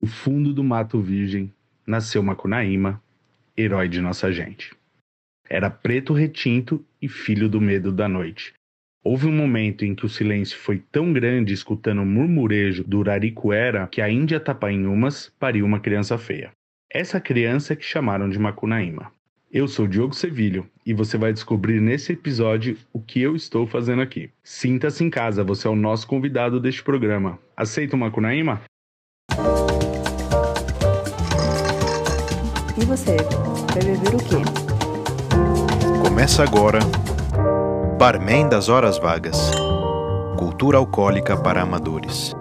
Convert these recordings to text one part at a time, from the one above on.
O fundo do mato virgem nasceu Macunaíma, herói de nossa gente. Era preto retinto e filho do medo da noite. Houve um momento em que o silêncio foi tão grande escutando o murmurejo do Uraricuera que a Índia Tapainhumas pariu uma criança feia. Essa criança que chamaram de Macunaíma. Eu sou Diogo Sevilho e você vai descobrir nesse episódio o que eu estou fazendo aqui. Sinta-se em casa, você é o nosso convidado deste programa. Aceita o Macunaíma? Você, vai beber o quê? Começa agora Barman das Horas Vagas Cultura Alcoólica para Amadores.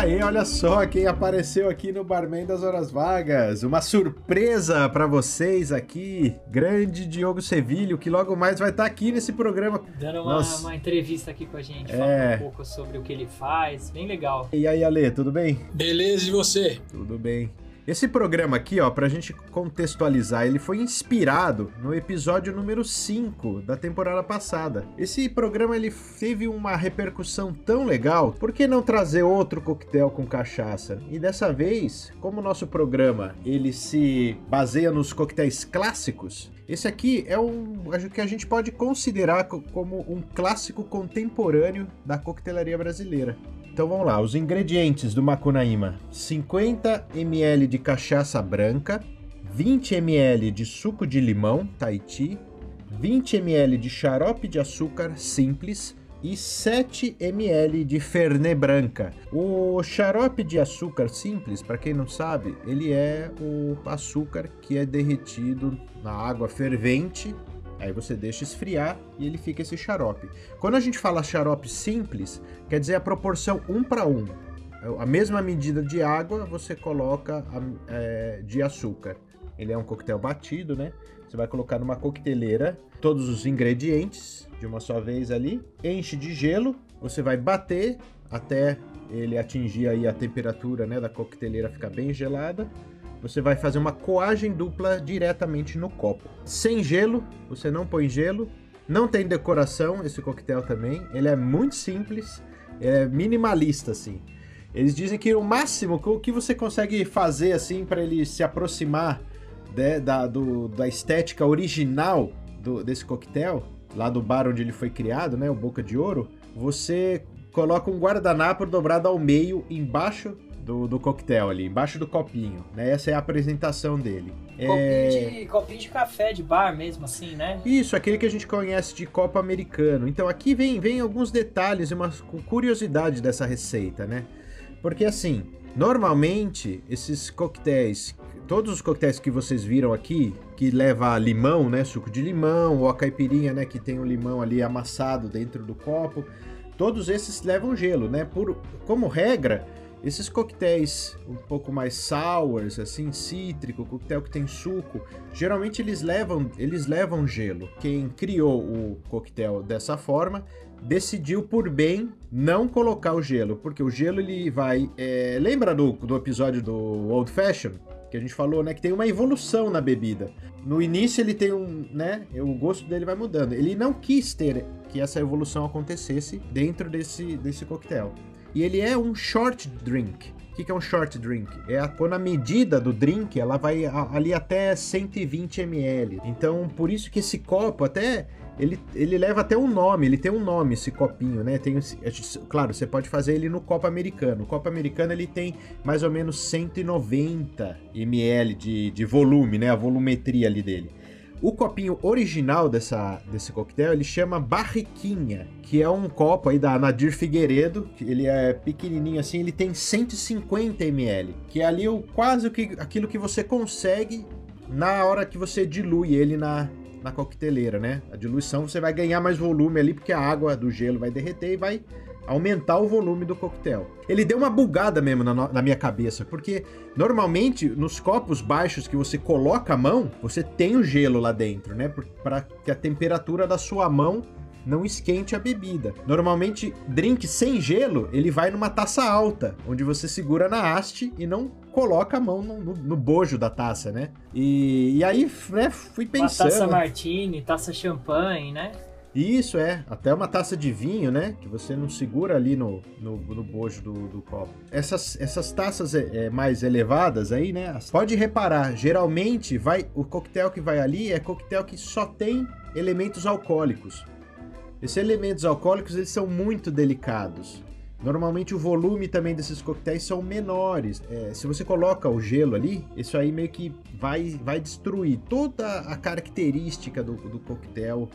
Aê, olha só quem apareceu aqui no Barman das Horas Vagas. Uma surpresa para vocês aqui. Grande Diogo Sevilho, que logo mais vai estar aqui nesse programa. Dando uma, uma entrevista aqui com a gente, falando É. um pouco sobre o que ele faz. Bem legal. E aí, Ale, tudo bem? Beleza, e você? Tudo bem. Esse programa aqui, ó, pra gente contextualizar, ele foi inspirado no episódio número 5 da temporada passada. Esse programa ele teve uma repercussão tão legal, por que não trazer outro coquetel com cachaça? E dessa vez, como o nosso programa ele se baseia nos coquetéis clássicos, esse aqui é um acho que a gente pode considerar co- como um clássico contemporâneo da coquetelaria brasileira. Então vamos lá, os ingredientes do Macunaíma: 50 ml de cachaça branca, 20 ml de suco de limão Tahiti, 20 ml de xarope de açúcar simples e 7 ml de Fernet branca. O xarope de açúcar simples, para quem não sabe, ele é o açúcar que é derretido na água fervente. Aí você deixa esfriar e ele fica esse xarope. Quando a gente fala xarope simples, quer dizer a proporção 1 para 1. A mesma medida de água você coloca é, de açúcar. Ele é um coquetel batido, né? Você vai colocar numa coqueteleira todos os ingredientes de uma só vez ali, enche de gelo, você vai bater até ele atingir aí a temperatura, né, da coqueteleira ficar bem gelada. Você vai fazer uma coagem dupla diretamente no copo. Sem gelo, você não põe gelo. Não tem decoração esse coquetel também. Ele é muito simples, é minimalista assim. Eles dizem que o máximo o que você consegue fazer assim para ele se aproximar né, da, do- da estética original do- desse coquetel, lá do bar onde ele foi criado, né, o Boca de Ouro, você coloca um guardanapo dobrado ao meio embaixo do, do coquetel ali, embaixo do copinho, né? Essa é a apresentação dele. É... Copinho, de, copinho de café de bar mesmo, assim, né? Isso, aquele que a gente conhece de copo americano. Então aqui vem, vem alguns detalhes e uma curiosidade dessa receita, né? Porque assim, normalmente esses coquetéis, todos os coquetéis que vocês viram aqui, que leva limão, né, suco de limão, ou a caipirinha, né, que tem o limão ali amassado dentro do copo, todos esses levam gelo, né? Por como regra, esses coquetéis um pouco mais sours, assim, cítrico, coquetel que tem suco, geralmente eles levam, eles levam gelo. Quem criou o coquetel dessa forma decidiu por bem não colocar o gelo, porque o gelo ele vai. é, lembra do, do episódio do Old Fashion? Que a gente falou, né? Que tem uma evolução na bebida. No início ele tem um, né? O gosto dele vai mudando. Ele não quis ter que essa evolução acontecesse dentro desse, desse coquetel. E ele é um short drink. O que, que é um short drink? É a, quando a medida do drink ela vai a- ali até 120 ml. Então, por isso que esse copo até ele, ele leva até um nome, ele tem um nome esse copinho, né? Tem, gente- claro, você pode fazer ele no copo americano. O copo americano ele tem mais ou menos 190 ml de, de volume, né? A volumetria ali dele. O copinho original dessa, desse coquetel, ele chama Barriquinha, que é um copo aí da Nadir Figueiredo, que ele é pequenininho assim, ele tem 150 ml, que é ali o, quase o que, aquilo que você consegue na hora que você dilui ele na, na coqueteleira, né? A diluição você vai ganhar mais volume ali, porque a água do gelo vai derreter e vai aumentar o volume do coquetel. Ele deu uma bugada mesmo na, na minha cabeça, porque normalmente nos copos baixos que você coloca a mão, você tem o gelo lá dentro, né? Para que a temperatura da sua mão não esquente a bebida. Normalmente, drink sem gelo, ele vai numa taça alta, onde você segura na haste e não coloca a mão no, no- no bojo da taça, né? E, e aí, né, fui Uma taça pensando... martini, taça champanhe, né? Isso é, até uma taça de vinho, né? Que você não segura ali no, no, no bojo do, do copo. Essas, essas taças é, é, mais elevadas aí, né? Pode reparar, geralmente vai o coquetel que vai ali é coquetel que só tem elementos alcoólicos. Esses elementos alcoólicos eles são muito delicados. Normalmente o volume também desses coquetéis são menores. É, se você coloca o gelo ali, isso aí meio que vai, vai destruir toda a característica do, do coquetel,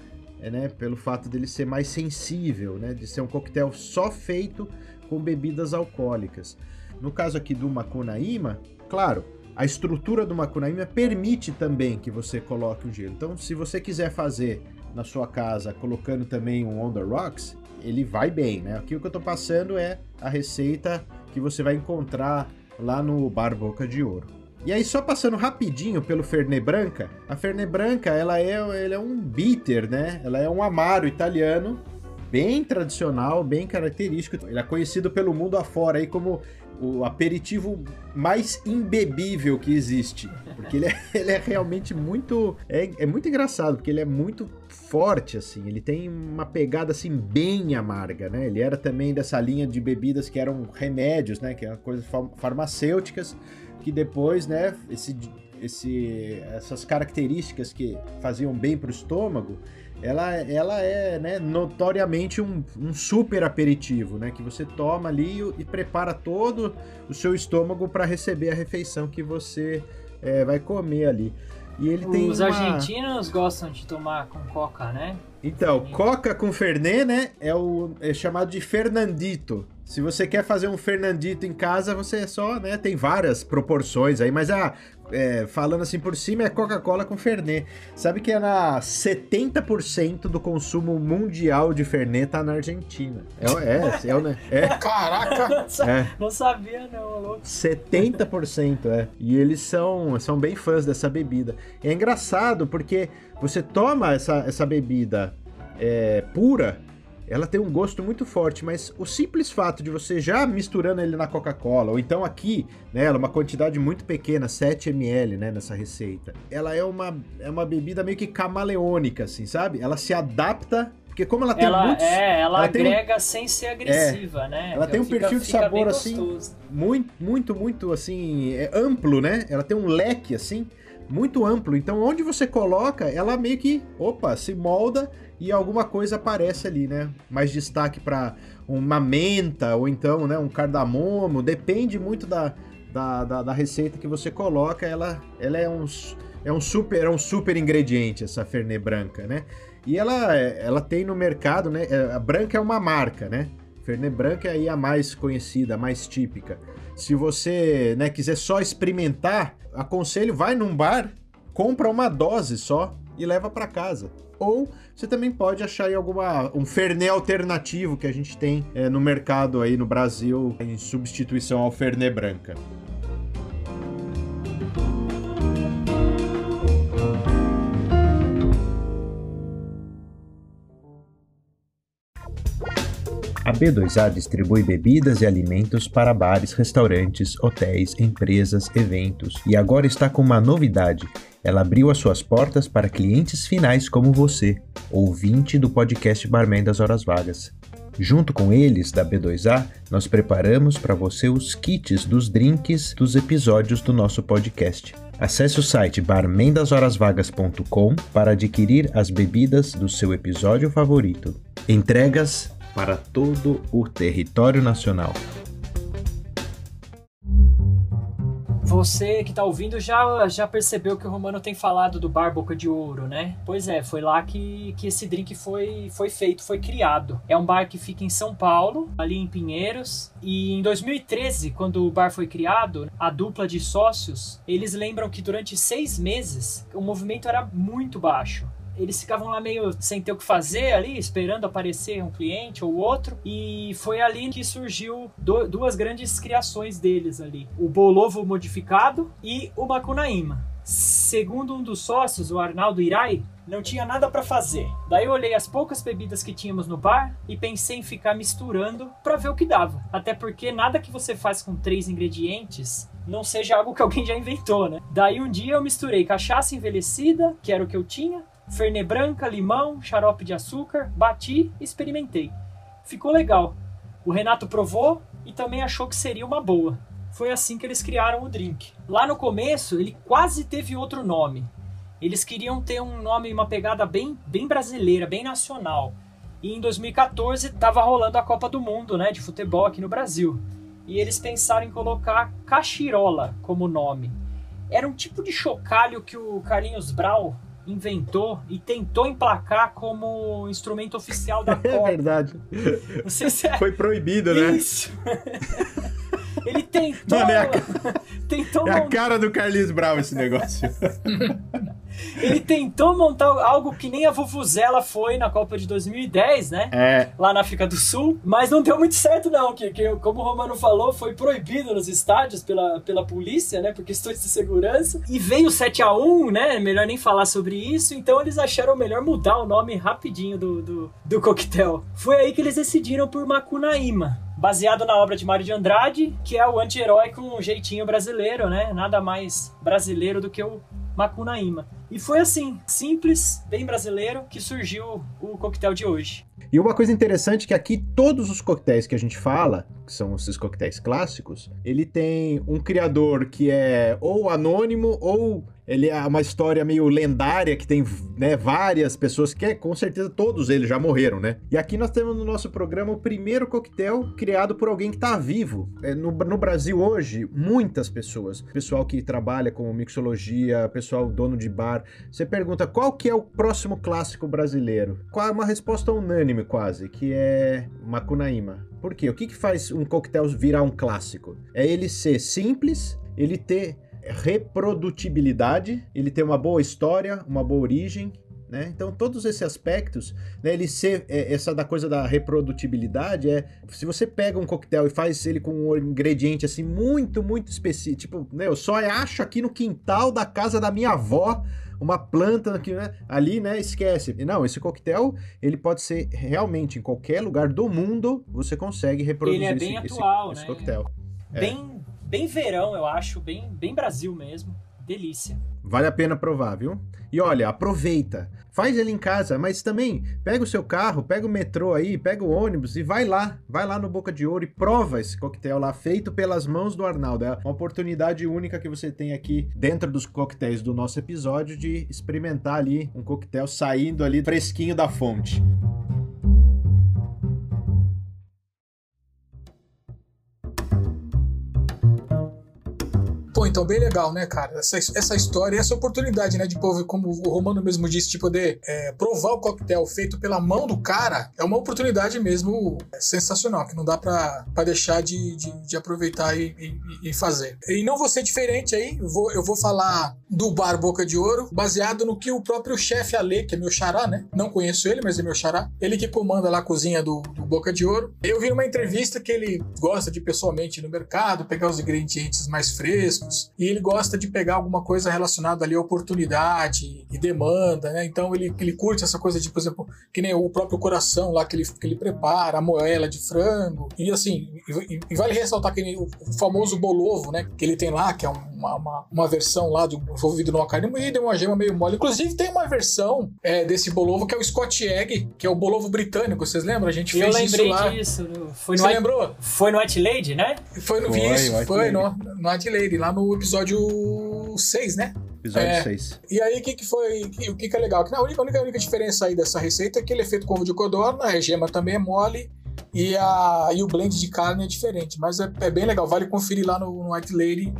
né? Pelo fato dele ser mais sensível, né? De ser um coquetel só feito com bebidas alcoólicas. No caso aqui do Macunaíma, claro, a estrutura do Macunaíma permite também que você coloque o gelo. Então, se você quiser fazer na sua casa colocando também um On The Rocks, ele vai bem, né? Aqui o que eu tô passando é a receita que você vai encontrar lá no Bar Boca de Ouro. E aí, só passando rapidinho pelo Fernet Branca, a Fernet Branca, ela é, ela é um bitter, né? Ela é um amaro italiano, bem tradicional, bem característico. Ele é conhecido pelo mundo afora aí como o aperitivo mais imbebível que existe. Porque ele é, ele é realmente muito. É, é muito engraçado, porque ele é muito forte, assim. Ele tem uma pegada, assim, bem amarga, né? Ele era também dessa linha de bebidas que eram remédios, né? Que eram coisas farmacêuticas, que depois, né? Esse, esse, essas características que faziam bem para o estômago ela, ela é né, notoriamente um, um, super aperitivo, né? Que você toma ali e, e prepara todo o seu estômago para receber a refeição que você é, vai comer ali. E ele Os tem Os uma... argentinos gostam de tomar com coca, né? Então, coca com fernet, né? É, o, é chamado de fernandito. Se você quer fazer um fernandito em casa, você é só, né? Tem várias proporções aí, mas a, é, falando assim por cima, é Coca-Cola com Fernet. Sabe que é na 70% do consumo mundial de Fernet tá na Argentina. É, é, é, né? é. Caraca! É. Não sabia, não, louco. 70%, é. E eles são, são bem fãs dessa bebida. É engraçado porque você toma essa, essa bebida é, pura ela tem um gosto muito forte, mas o simples fato de você já misturando ele na Coca-Cola, ou então aqui, né, ela é uma quantidade muito pequena, 7 ml, né, nessa receita. Ela é uma, é uma bebida meio que camaleônica, assim, sabe? Ela se adapta porque como ela tem ela, muitos... É, ela, ela agrega um, sem ser agressiva, é, né? Ela tem um fica, perfil de sabor, assim, gostoso. muito, muito, muito, assim, é amplo, né? Ela tem um leque, assim, muito amplo. Então, onde você coloca, ela meio que, opa, se molda e alguma coisa aparece ali, né? Mais destaque para uma menta ou então, né, um cardamomo, depende muito da, da, da, da, receita que você coloca. Ela, ela é um é um super é um super ingrediente essa Fernet branca, né? E ela ela tem no mercado, né? É, a branca é uma marca, né? Fernet branca é aí a mais conhecida, a mais típica. Se você, né, quiser só experimentar, aconselho vai num bar, compra uma dose só e leva para casa. Ou você também pode achar aí alguma um Fernet alternativo que a gente tem é, no mercado aí no Brasil em substituição ao Fernet branca. A B2A distribui bebidas e alimentos para bares, restaurantes, hotéis, empresas, eventos e agora está com uma novidade. Ela abriu as suas portas para clientes finais como você, ouvinte do podcast Barman das Horas Vagas. Junto com eles, da B2A, nós preparamos para você os kits dos drinks dos episódios do nosso podcast. Acesse o site barmendashorasvagas.com para adquirir as bebidas do seu episódio favorito. Entregas para todo o território nacional. Você que tá ouvindo já, já percebeu que o Romano tem falado do Bar Boca de Ouro, né? Pois é, foi lá que, que esse drink foi, foi feito, foi criado. É um bar que fica em São Paulo, ali em Pinheiros. E em 2013, quando o bar foi criado, a dupla de sócios, eles lembram que durante seis meses o movimento era muito baixo eles ficavam lá meio sem ter o que fazer ali, esperando aparecer um cliente ou outro. E foi ali que surgiu do, duas grandes criações deles ali: o Bolovo modificado e o Macunaíma. Segundo um dos sócios, o Arnaldo Irai, não tinha nada para fazer. Daí eu olhei as poucas bebidas que tínhamos no bar e pensei em ficar misturando para ver o que dava. Até porque nada que você faz com três ingredientes não seja algo que alguém já inventou, né? Daí um dia eu misturei cachaça envelhecida, que era o que eu tinha, Fernet branca, limão, xarope de açúcar, bati e experimentei. Ficou legal. O Renato provou e também achou que seria uma boa. Foi assim que eles criaram o drink. Lá no começo, ele quase teve outro nome. Eles queriam ter um nome, uma pegada bem, bem brasileira, bem nacional. E em 2014 estava rolando a Copa do Mundo, né, de futebol aqui no Brasil. E eles pensaram em colocar Cachirola como nome. Era um tipo de chocalho que o Carlinhos Brau inventou e tentou emplacar como instrumento oficial da Copa. É verdade. Não sei se é Foi proibido, né? isso. Ele tentou, Mano, é a tentou É a cara do Carlinhos Brau esse negócio. Ele tentou montar algo que nem a Vuvuzela foi na Copa de 2010, né? É, lá na África do Sul, mas não deu muito certo não, que, que como o Romano falou, foi proibido nos estádios pela, pela polícia, né, por questões de segurança, e veio 7 a 1 né, melhor nem falar sobre isso, então eles acharam melhor mudar o nome rapidinho do, do, do coquetel. Foi aí que eles decidiram por Macunaíma, baseado na obra de Mário de Andrade, que é o anti-herói com um jeitinho brasileiro, né, nada mais brasileiro do que o Macunaíma. E foi assim, simples, bem brasileiro, que surgiu o coquetel de hoje. E uma coisa interessante é que aqui todos os coquetéis que a gente fala, que são esses coquetéis clássicos, ele tem um criador que é ou anônimo ou ele é uma história meio lendária que tem né, várias pessoas que com certeza todos eles já morreram, né? E aqui nós temos no nosso programa o primeiro coquetel criado por alguém que tá vivo. É, no, no Brasil hoje, muitas pessoas, pessoal que trabalha com mixologia, pessoal dono de bar, você pergunta qual que é o próximo clássico brasileiro? Qual é uma resposta unânime quase, que é Macunaíma. Por quê? O que, que faz um coquetel virar um clássico? É ele ser simples, ele ter reprodutibilidade, ele ter uma boa história, uma boa origem, né? Então todos esses aspectos, né, ele ser é, essa da coisa da reprodutibilidade é se você pega um coquetel e faz ele com um ingrediente assim muito muito específico, tipo, né, eu só acho aqui no quintal da casa da minha avó uma planta aqui, né, ali, né, esquece. Não, esse coquetel, ele pode ser realmente em qualquer lugar do mundo, você consegue reproduzir Ele é bem esse, esse- atual, esse né? coquetel. É. Bem, verão, eu acho, bem, bem Brasil mesmo. Delícia. Vale a pena provar, viu? E olha, aproveita. Faz ele em casa, mas também pega o seu carro, pega o metrô aí, pega o ônibus e vai lá. Vai lá no Boca de Ouro e prova esse coquetel lá, feito pelas mãos do Arnaldo. É uma oportunidade única que você tem aqui dentro dos coquetéis do nosso episódio de experimentar ali um coquetel saindo ali fresquinho da fonte. Então bem legal, né, cara? Essa, essa história, essa oportunidade, né, de povo, como o Romano mesmo disse, de poder é, provar o coquetel feito pela mão do cara, é uma oportunidade mesmo é, sensacional, que não dá pra deixar de, de, de aproveitar e, e- e fazer. E não vou ser diferente aí, eu vou, eu vou falar do Bar Boca de Ouro, baseado no que o próprio chefe Ale, que é meu xará, né? Não conheço ele, mas é meu xará. Ele que comanda lá a cozinha do, do Boca de Ouro. Eu vi numa entrevista que ele gosta de pessoalmente ir no mercado, pegar os ingredientes mais frescos, e ele gosta de pegar alguma coisa relacionada ali a oportunidade e demanda, né? Então ele, ele curte essa coisa de, por exemplo, que nem o próprio coração lá que ele, que ele prepara, a moela de frango. E assim, e, e vale ressaltar que ele- o, famoso bolovo, né? Que ele tem lá, que é uma, uma, uma versão lá do envolvido numa carne moída e uma gema meio mole. Inclusive tem uma versão é, desse bolovo que é o Scott Egg, que é o bolovo britânico. Vocês lembram? A gente eu fez isso lembrei lá. disso. no- Foi, no, Você White- lembrou? foi no White Lady, né? Foi no Foi, isso, White foi Lady. no, no Adelaide, lá no episódio 6, né? Episódio É. 6. E aí, o que, que foi? O que, que é legal? Que a única, a única, a única diferença aí dessa receita é que ele é feito com ovo de codorna, a gema também é mole e, a, e o blend de carne é diferente. Mas é, é bem legal, vale conferir lá no, no White Lady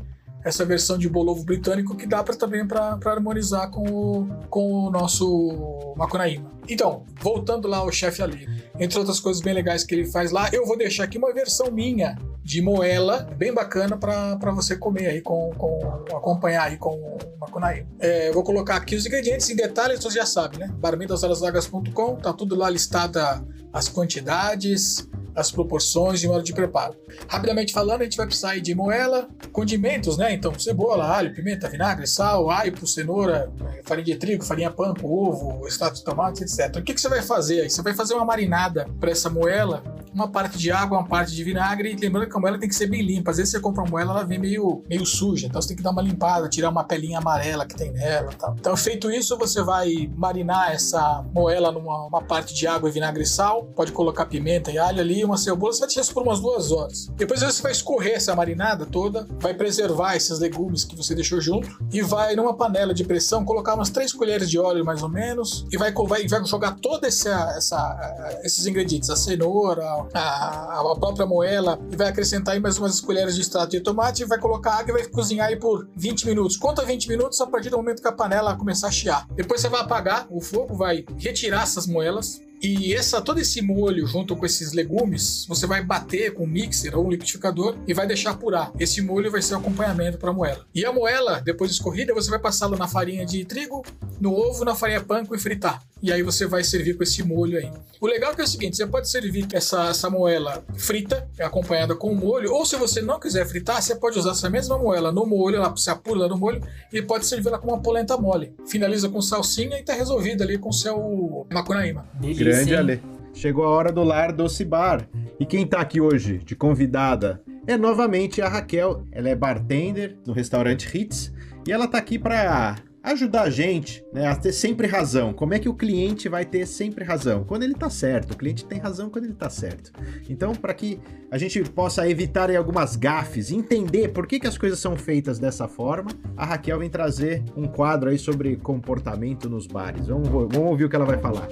essa versão de bolovo britânico que dá pra, também para harmonizar com o, com o nosso Macunaíma. Então, voltando lá ao chefe ali, entre outras coisas bem legais que ele faz lá, eu vou deixar aqui uma versão minha de moela, bem bacana para você comer aí, com, com acompanhar aí com Macunaíma. É, vou colocar aqui os ingredientes em detalhes, você já sabe, né? barmendashorasvagas.com, tá tudo lá listada as quantidades, as proporções e o modo de preparo. Rapidamente falando, a gente vai precisar de moela, condimentos, né? Então, cebola, alho, pimenta, vinagre, sal, aipo, cenoura, eh, farinha de trigo, farinha panko, ovo, extrato de tomate, etc. O que, que você vai fazer? Você vai fazer uma marinada para essa moela uma parte de água, uma parte de vinagre. E lembrando que a moela tem que ser bem limpa. Às vezes você compra uma moela, ela vem meio, meio suja. Então você tem que dar uma limpada, tirar uma pelinha amarela que tem nela e tal. Então, feito isso, você vai marinar essa moela numa uma parte de água, vinagre e sal. Pode colocar pimenta e alho ali, uma cebola. Você vai deixar isso por umas duas horas. Depois você vai escorrer essa marinada toda, vai preservar esses legumes que você deixou junto e vai numa panela de pressão colocar umas três colheres de óleo mais ou menos e vai, vai, vai jogar essa, essa, esses ingredientes, a cenoura, a, a própria moela e vai acrescentar aí mais umas colheres de extrato de tomate e vai colocar água e vai cozinhar aí por 20 minutos. Conta 20 minutos a partir do momento que a panela começar a chiar. Depois você vai apagar o fogo, vai retirar essas moelas, e essa, todo esse molho junto com esses legumes, você vai bater com um mixer ou um liquidificador e vai deixar apurar. Esse molho vai ser o acompanhamento para a moela. E a moela, depois de escorrida, você vai passá-la na farinha de trigo, no ovo, na farinha panko e fritar. E aí você vai servir com esse molho aí. O legal é, que é o seguinte, você pode servir essa, essa moela frita, acompanhada com o molho, ou se você não quiser fritar, você pode usar essa mesma moela no molho, ela se apura no molho e pode servir ela com uma polenta mole. Finaliza com salsinha e tá resolvido ali com seu macunaíma. Delícia, Grande hein? Ale. Chegou a hora do Lar Doce Bar. E quem tá aqui hoje de convidada é novamente a Raquel. Ela é bartender no restaurante Hits e ela tá aqui para ajudar a gente né, a ter sempre razão. Como é que o cliente vai ter sempre razão? Quando ele tá certo. O cliente tem razão quando ele tá certo. Então, para que a gente possa evitar algumas gafes, entender por que, que as coisas são feitas dessa forma, a Raquel vem trazer um quadro aí sobre comportamento nos bares. Vamos, vamos ouvir o que ela vai falar.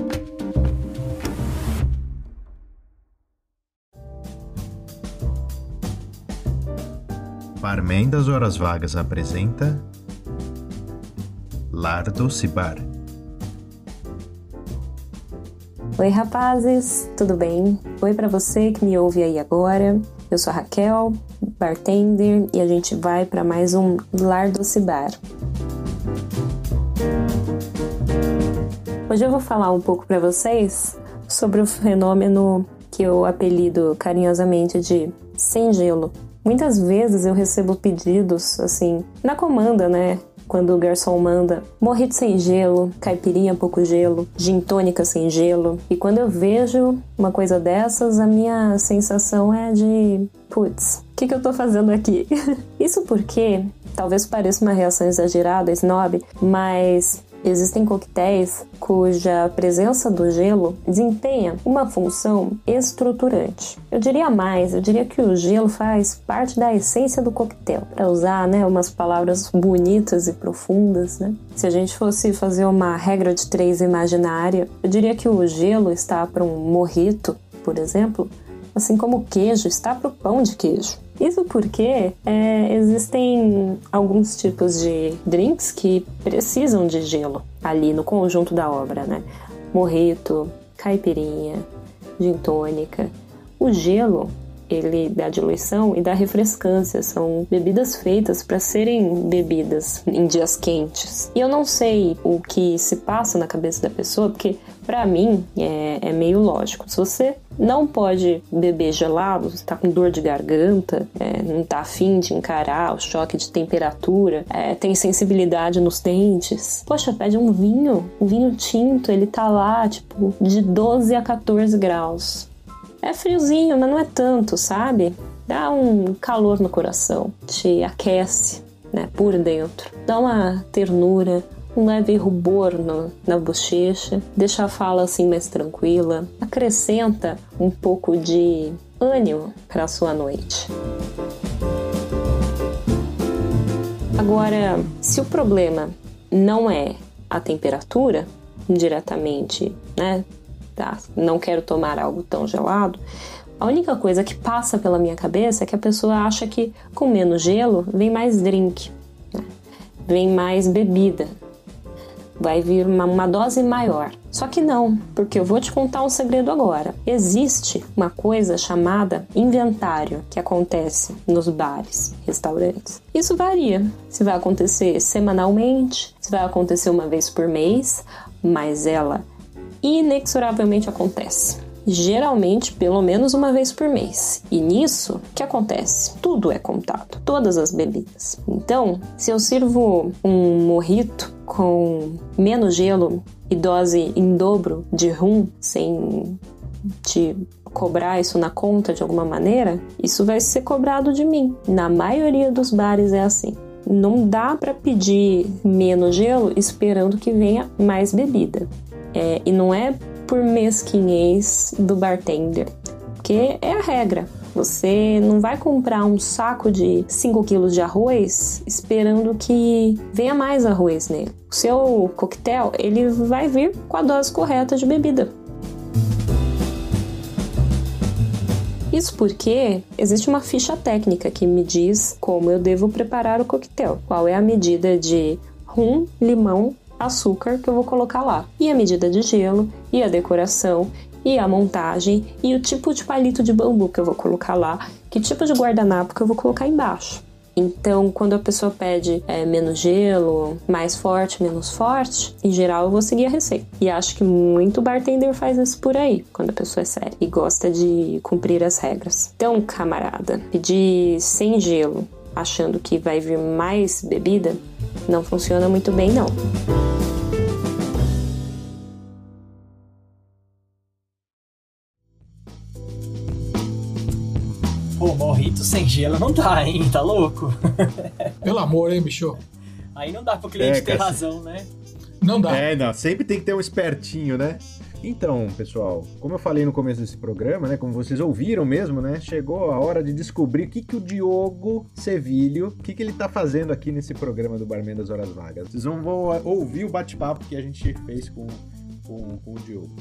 Barman das Horas Vagas apresenta Lar Doce Bar. Oi, rapazes, tudo bem? Oi para você que me ouve aí agora. Eu sou a Raquel, bartender, e a gente vai para mais um Lar Doce Bar. Hoje eu vou falar um pouco para vocês sobre o fenômeno que eu apelido carinhosamente de sem gelo. Muitas vezes eu recebo pedidos assim, na comanda, né? Quando o garçom manda morrito sem gelo, caipirinha pouco gelo, gin tônica sem gelo. E quando eu vejo uma coisa dessas, a minha sensação é de putz, o que, que eu tô fazendo aqui? Isso porque, talvez pareça uma reação exagerada, snob, mas existem coquetéis cuja presença do gelo desempenha uma função estruturante. Eu diria mais, eu diria que o gelo faz parte da essência do coquetel, para usar, né, umas palavras bonitas e profundas, né? Se a gente fosse fazer uma regra de três imaginária, eu diria que o gelo está para um morrito, por exemplo, assim como o queijo está para o pão de queijo. Isso porque é, existem alguns tipos de drinks que precisam de gelo ali no conjunto da obra, né? Morrito, caipirinha, gin tônica. O gelo ele dá diluição e dá refrescância. São bebidas feitas para serem bebidas em dias quentes. E eu não sei o que se passa na cabeça da pessoa, porque para mim é, é, meio lógico. Se você não pode beber gelado, está com dor de garganta, é, não está afim de encarar o choque de temperatura, é, tem sensibilidade nos dentes, poxa, pede um vinho, um vinho tinto, ele tá lá tipo de 12 a 14 graus. É friozinho, mas não é tanto, sabe? Dá um calor no coração, te aquece, né, por dentro. Dá uma ternura, um leve rubor no, na bochecha, deixa a fala assim mais tranquila, acrescenta um pouco de ânimo para a sua noite. Agora, se o problema não é a temperatura diretamente, né? Tá, não quero tomar algo tão gelado. A única coisa que passa pela minha cabeça é que a pessoa acha que com menos gelo vem mais drink, né? vem mais bebida, vai vir uma, uma, dose maior. Só que não, porque eu vou te contar um segredo agora. Existe uma coisa chamada inventário que acontece nos bares, restaurantes. Isso varia. Se vai acontecer semanalmente, se vai acontecer uma vez por mês, mas ela inexoravelmente acontece. Geralmente, pelo menos uma vez por mês. E nisso, o que acontece? Tudo é contado, todas as bebidas. Então, se eu sirvo um morrito com menos gelo e dose em dobro de rum, sem te cobrar isso na conta de alguma maneira, isso vai ser cobrado de mim. Na maioria dos bares é assim. Não dá para pedir menos gelo esperando que venha mais bebida. É, e não é por mesquinhez do bartender, porque é a regra. Você não vai comprar um saco de 5 quilos de arroz esperando que venha mais arroz nele. O seu coquetel, ele vai vir com a dose correta de bebida. Isso porque existe uma ficha técnica que me diz como eu devo preparar o coquetel, qual é a medida de rum, limão, açúcar que eu vou colocar lá, e a medida de gelo, e a decoração, e a montagem, e o tipo de palito de bambu que eu vou colocar lá, que tipo de guardanapo que eu vou colocar embaixo. Então, quando a pessoa pede é, menos gelo, mais forte, menos forte, em geral eu vou seguir a receita. E acho que muito bartender faz isso por aí, quando a pessoa é séria e gosta de cumprir as regras. Então, camarada, pedir sem gelo, achando que vai vir mais bebida, não funciona muito bem, não. Pô, morrito sem gelo não dá, hein? Tá louco? Pelo amor, hein, bicho? Aí não dá pro cliente É, ter cara. razão, né? Não dá. É, não, sempre tem que ter um espertinho, né? Então, pessoal, como eu falei no começo desse programa, né, como vocês ouviram mesmo, né, chegou a hora de descobrir o que, que o Diogo Sevilho, o que, que ele tá fazendo aqui nesse programa do Barman das Horas Vagas. Vocês vão ouvir o bate-papo que a gente fez com, com, com o Diogo.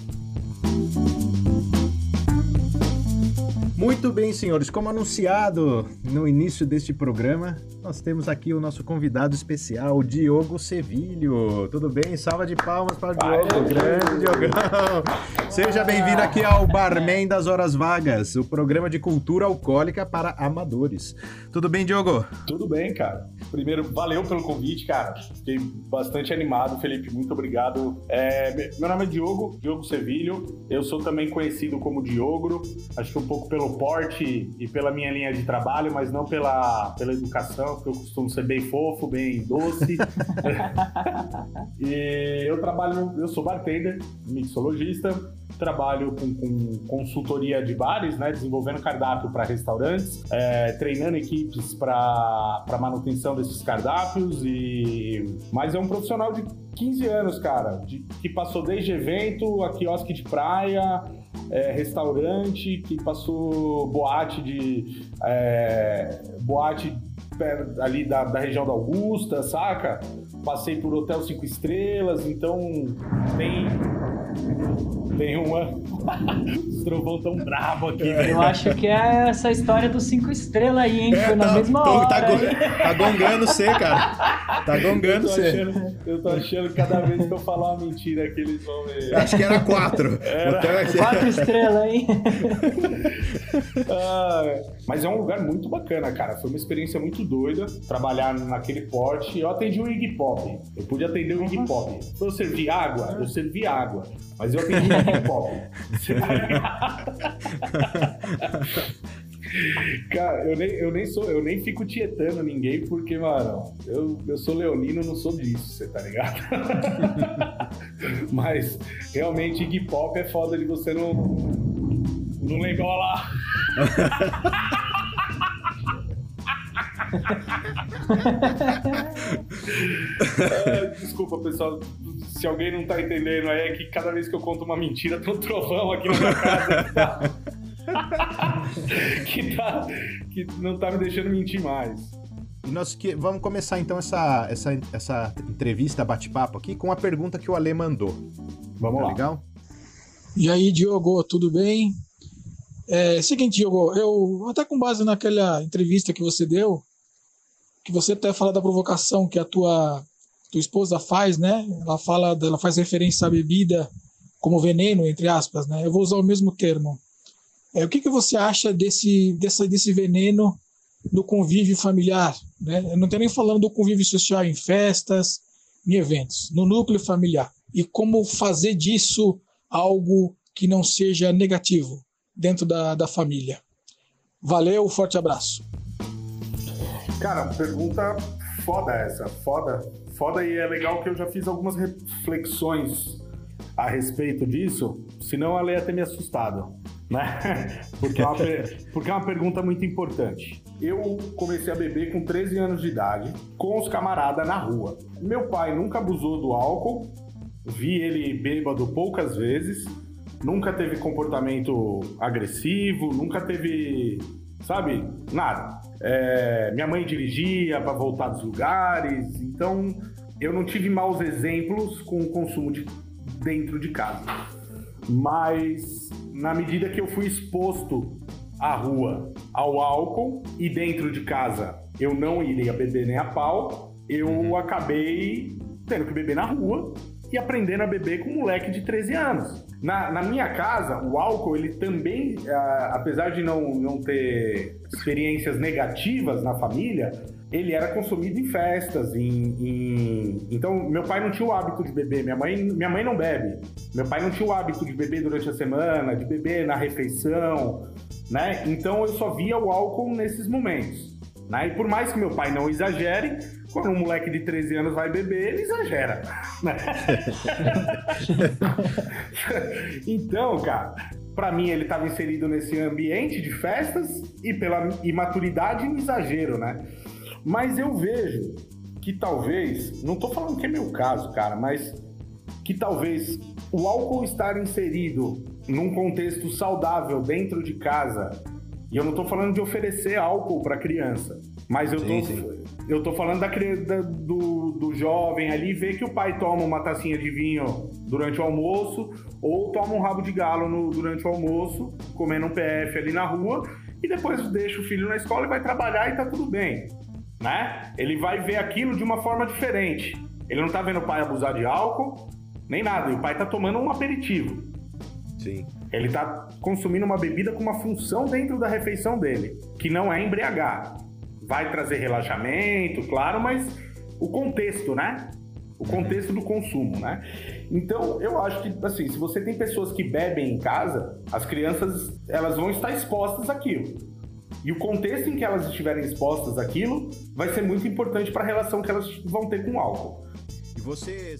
Muito bem, senhores. Como anunciado no início deste programa, nós temos aqui o nosso convidado especial, o Diogo Sevilho. Tudo bem? Salva de palmas para o Diogo. Grande Diogão. Seja bem-vindo aqui ao Barman das Horas Vagas, o programa de cultura alcoólica para amadores. Tudo bem, Diogo? Tudo bem, cara. Primeiro, valeu pelo convite, cara. Fiquei bastante animado, Felipe. Muito obrigado. É, me- meu nome é Diogo, Diogo Sevilho. Eu sou também conhecido como Diogro. Acho que um pouco pelo porte e pela minha linha de trabalho, mas não pela, pela educação, porque eu costumo ser bem fofo, bem doce. e eu trabalho, eu sou bartender, mixologista. Trabalho com, com consultoria de bares, né, desenvolvendo cardápio para restaurantes, é, treinando equipes para manutenção desses cardápios e mas é um profissional de 15 anos, cara, de- que passou desde evento a quiosque de praia, é, restaurante, que passou boate de é, boate ali da, da região da Augusta, saca? Passei por hotel cinco estrelas, então tem tem uma os trovão tão bravo aqui, velho. Eu acho que é essa história dos cinco estrelas aí, hein? Foi na tá, mesma tô- hora. tá, go- tá gongando você, cara. Tá gongando você. eu tô achando que cada vez que eu falar uma mentira que eles vão ver. Acho que era quatro. Era. Hotel é- Quatro estrelas, hein? Ah, mas é um lugar muito bacana, cara. Foi uma experiência muito doida trabalhar naquele porte. Eu atendi o Iggy Pop. Eu pude atender o Iggy Pop. Eu servi água? Eu servi água. Mas eu atendi o Iggy Pop. Cara, eu nem, eu, nem sou, eu nem fico tietando ninguém, porque, mano, eu, eu sou leonino, não sou disso, você tá ligado? Mas, realmente, Iggy Pop é foda de você não, não legolar. É, desculpa, pessoal. Se alguém não tá entendendo aí, é que cada vez que eu conto uma mentira, tem um trovão aqui na minha casa que, tá... que, tá- que não tá me deixando mentir mais. E nós que, vamos começar então essa, essa, essa entrevista, bate-papo aqui, com a pergunta que o Ale mandou. Vamos Tá lá. legal? E aí, Diogo, tudo bem? É seguinte, Diogo, eu até com base naquela entrevista que você deu, que você até fala da provocação que a tua tua esposa faz, né? Ela fala, ela faz referência à bebida como veneno, entre aspas, né? Eu vou usar o mesmo termo. É, o que, que você acha desse, desse veneno no convívio familiar? Né? Eu não estou nem falando do convívio social em festas, em eventos, no núcleo familiar. E como fazer disso algo que não seja negativo dentro da, da família. Valeu, forte abraço. Cara, pergunta foda essa. Foda. Foda e é legal que eu já fiz algumas reflexões a respeito disso, senão ela ia ter me assustado. né? Porque é, uma, porque é uma pergunta muito importante. Eu comecei a beber com 13 anos de idade, com os camaradas na rua. Meu pai nunca abusou do álcool, vi ele bêbado poucas vezes, nunca teve comportamento agressivo, nunca teve, sabe, nada. É, minha mãe dirigia para voltar dos lugares, então eu não tive maus exemplos com o consumo de dentro de casa. Mas na medida que eu fui exposto à rua ao álcool e dentro de casa eu não iria beber nem a pau, eu uhum. acabei tendo que beber na rua e aprendendo a beber com um moleque de 13 anos. Na, na minha casa, o álcool, ele também, uh, apesar de não, não ter experiências negativas na família, ele era consumido em festas, em, em, Então, meu pai não tinha o hábito de beber, minha mãe, minha mãe não bebe. Meu pai não tinha o hábito de beber durante a semana, de beber na refeição, né? Então, eu só via o álcool nesses momentos. Né? E por mais que meu pai não exagere, quando um moleque de 13 anos vai beber, ele exagera. Né? então, cara, para mim ele estava inserido nesse ambiente de festas e pela imaturidade e exagero, né? Mas eu vejo que talvez, não tô falando que é meu caso, cara, mas que talvez o álcool estar inserido num contexto saudável dentro de casa, e eu não tô falando de oferecer álcool para criança, mas eu tô, sim, sim. Eu tô falando da, da, do, do jovem ali ver que o pai toma uma tacinha de vinho durante o almoço ou toma um rabo de galo no, durante o almoço, comendo um PF ali na rua, e depois deixa o filho na escola e vai trabalhar e tá tudo bem né? Ele vai ver aquilo de uma forma diferente. Ele não tá vendo o pai abusar de álcool, nem nada. E o pai tá tomando um aperitivo. Sim. Ele tá consumindo uma bebida com uma função dentro da refeição dele, que não é embriagar. Vai trazer relaxamento, claro, mas o contexto, né? O contexto do consumo, né? Então, eu acho que, assim, se você tem pessoas que bebem em casa, as crianças, elas vão estar expostas àquilo. E o contexto em que elas estiverem expostas àquilo vai ser muito importante para a relação que elas vão ter com o álcool. E você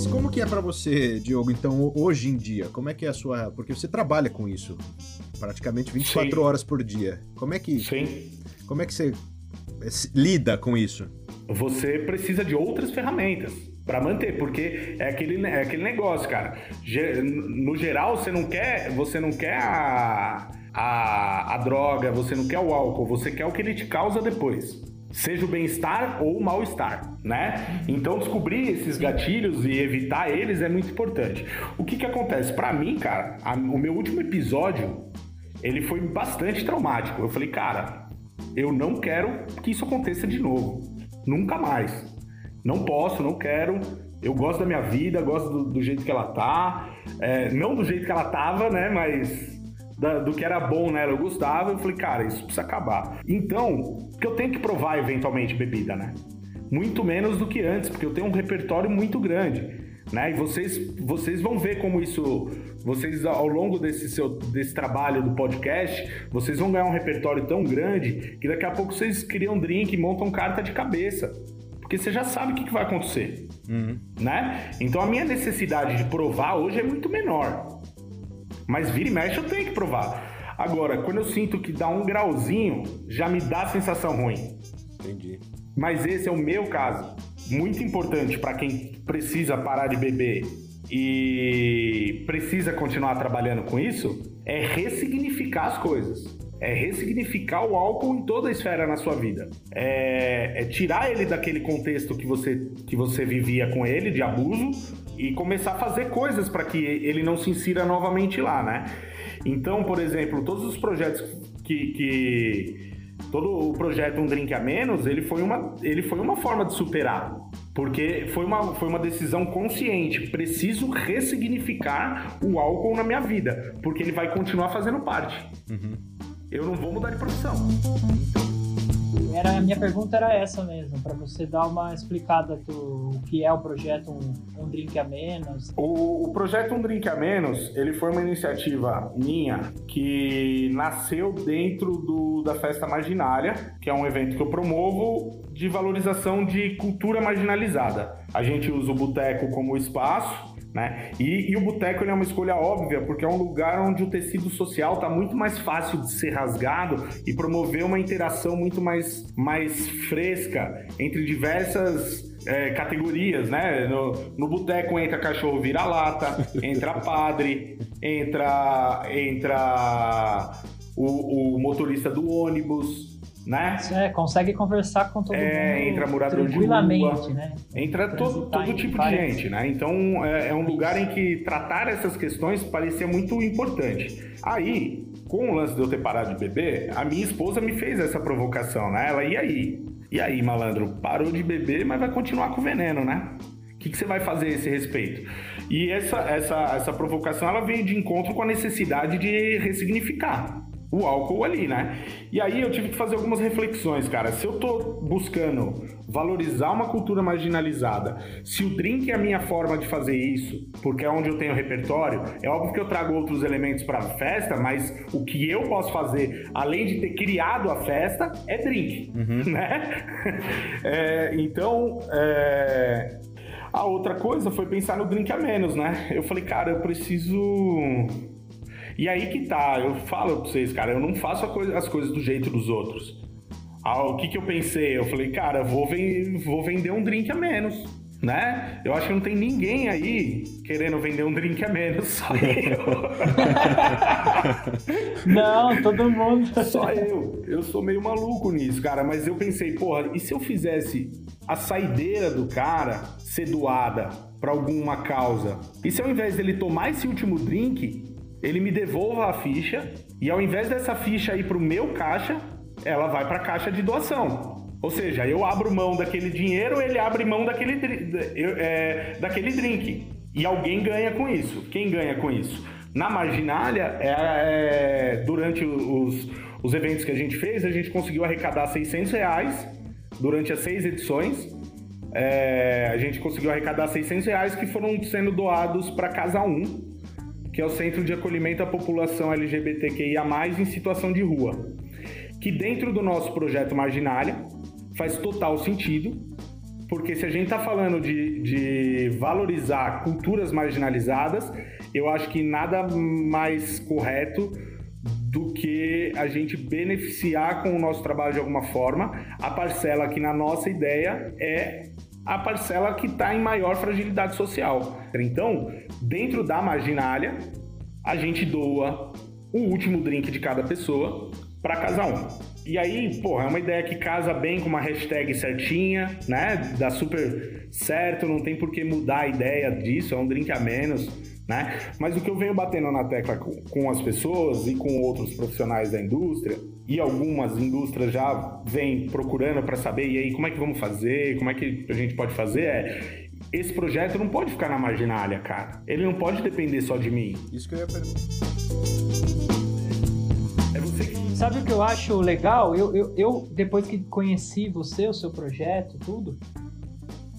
Mas como que é para você, Diogo, então, hoje em dia? Como é que é a sua... Porque você trabalha com isso praticamente 24 Sim. horas por dia. Como é que... Sim. Como é que você eh, lida com isso? Você precisa de outras ferramentas para manter, porque é aquele, é aquele negócio, cara. No geral, você não quer, você não quer a, a, a droga, você não quer o álcool, você quer o que ele te causa depois. Seja o bem-estar ou o mal-estar, né? Então descobrir esses gatilhos e evitar eles é muito importante. O que que acontece? Para mim, cara, a, o meu último episódio, ele foi bastante traumático. Eu falei, cara, eu não quero que isso aconteça de novo. Nunca mais. Não posso, não quero. Eu gosto da minha vida, gosto do, do jeito que ela tá. É, não do jeito que ela tava, né? Mas da, do que era bom nela eu gostava, eu falei, cara, isso precisa acabar. Então, que eu tenho que provar eventualmente bebida, né? Muito menos do que antes, porque eu tenho um repertório muito grande. Né? E vocês, vocês vão ver como isso, vocês ao longo desse seu desse trabalho do podcast, vocês vão ganhar um repertório tão grande que daqui a pouco vocês criam drink e montam carta de cabeça, porque você já sabe o que, que vai acontecer, uhum. né? Então a minha necessidade de provar hoje é muito menor. Mas vira e mexe eu tenho que provar. Agora, quando eu sinto que dá um grauzinho, já me dá sensação ruim. Entendi. Mas esse é o meu caso. Muito importante para quem precisa parar de beber e precisa continuar trabalhando com isso é ressignificar as coisas. É ressignificar o álcool em toda a esfera na sua vida. É, é tirar ele daquele contexto que você, que você vivia com ele, de abuso, e começar a fazer coisas para que ele não se insira novamente lá, né? Então, por exemplo, todos os projetos que, que todo o projeto Um Drink a Menos, ele foi uma, ele foi uma forma de superar. Porque foi uma, foi uma decisão consciente. Preciso ressignificar o álcool na minha vida. Porque ele vai continuar fazendo parte. Uhum. Eu não vou mudar de profissão. Era, a minha pergunta era essa mesmo, para você dar uma explicada do que é o projeto um, um Drink a Menos. O, o, projeto Um Drink a Menos, ele foi uma iniciativa minha que nasceu dentro do, da Festa Marginária, que é um evento que eu promovo de valorização de cultura marginalizada. A gente usa o boteco como espaço Né? E, e o boteco é uma escolha óbvia, porque é um lugar onde o tecido social está muito mais fácil de ser rasgado e promover uma interação muito mais, mais fresca entre diversas é, categorias, né? No, no boteco entra cachorro vira-lata, entra padre, entra, entra o, o motorista do ônibus, né? É, consegue conversar com todo é, mundo entra morador de tranquilamente, rua, né? Entra todo, todo tipo de gente, né? Então é, é um lugar em que tratar essas questões parecia muito importante. Aí, com o lance de eu ter parado de beber, a minha esposa me fez essa provocação, né? Ela, e aí? E aí, malandro, parou de beber, mas vai continuar com veneno, né? O que, que você vai fazer a esse respeito? E essa, essa, essa provocação ela veio de encontro com a necessidade de ressignificar o álcool ali, né? E aí eu tive que fazer algumas reflexões, cara. Se eu tô buscando valorizar uma cultura marginalizada, se o drink é a minha forma de fazer isso, porque é onde eu tenho repertório, é óbvio que eu trago outros elementos para a festa, mas o que eu posso fazer, além de ter criado a festa, é drink, uhum. né? É, então, é... a outra coisa foi pensar no drink a menos, né? Eu falei, cara, eu preciso e aí que tá, eu falo pra vocês, cara, eu não faço coisa, as coisas do jeito dos outros. Ah, o que que eu pensei? Eu falei, cara, vou, ven vou vender um drink a menos, né? Eu acho que não tem ninguém aí querendo vender um drink a menos, só eu. não, todo mundo. Só eu. Eu sou meio maluco nisso, cara, mas eu pensei, porra, e se eu fizesse a saideira do cara ser doada para alguma causa? E se ao invés dele tomar esse último drink, ele me devolva a ficha e ao invés dessa ficha ir para o meu caixa, ela vai para a caixa de doação. Ou seja, eu abro mão daquele dinheiro, ele abre mão daquele, é, daquele drink. E alguém ganha com isso. Quem ganha com isso? Na marginália, é, é, durante os, os eventos que a gente fez, a gente conseguiu arrecadar 600 reais durante as seis edições. É, a gente conseguiu arrecadar 600 reais que foram sendo doados para Casa 1, que é o Centro de Acolhimento à População LGBTQIA+, em situação de rua, que dentro do nosso projeto Marginália faz total sentido, porque se a gente está falando de, de valorizar culturas marginalizadas, eu acho que nada mais correto do que a gente beneficiar com o nosso trabalho de alguma forma. A parcela que na nossa ideia é a parcela que está em maior fragilidade social. Então, dentro da marginália, a gente doa o último drink de cada pessoa para casa um. E aí, porra, é uma ideia que casa bem com uma hashtag certinha, né? Dá super certo, não tem por que mudar a ideia disso, é um drink a menos, né? Mas o que eu venho batendo na tecla com, com as pessoas e com outros profissionais da indústria e algumas indústrias já vêm procurando para saber, e aí, como é que vamos fazer, como é que a gente pode fazer, é esse projeto não pode ficar na marginália, cara. Ele não pode depender só de mim. Isso que eu ia perguntar. É você que... Sabe o que eu acho legal? Eu, eu, eu, depois que conheci você, o seu projeto, tudo,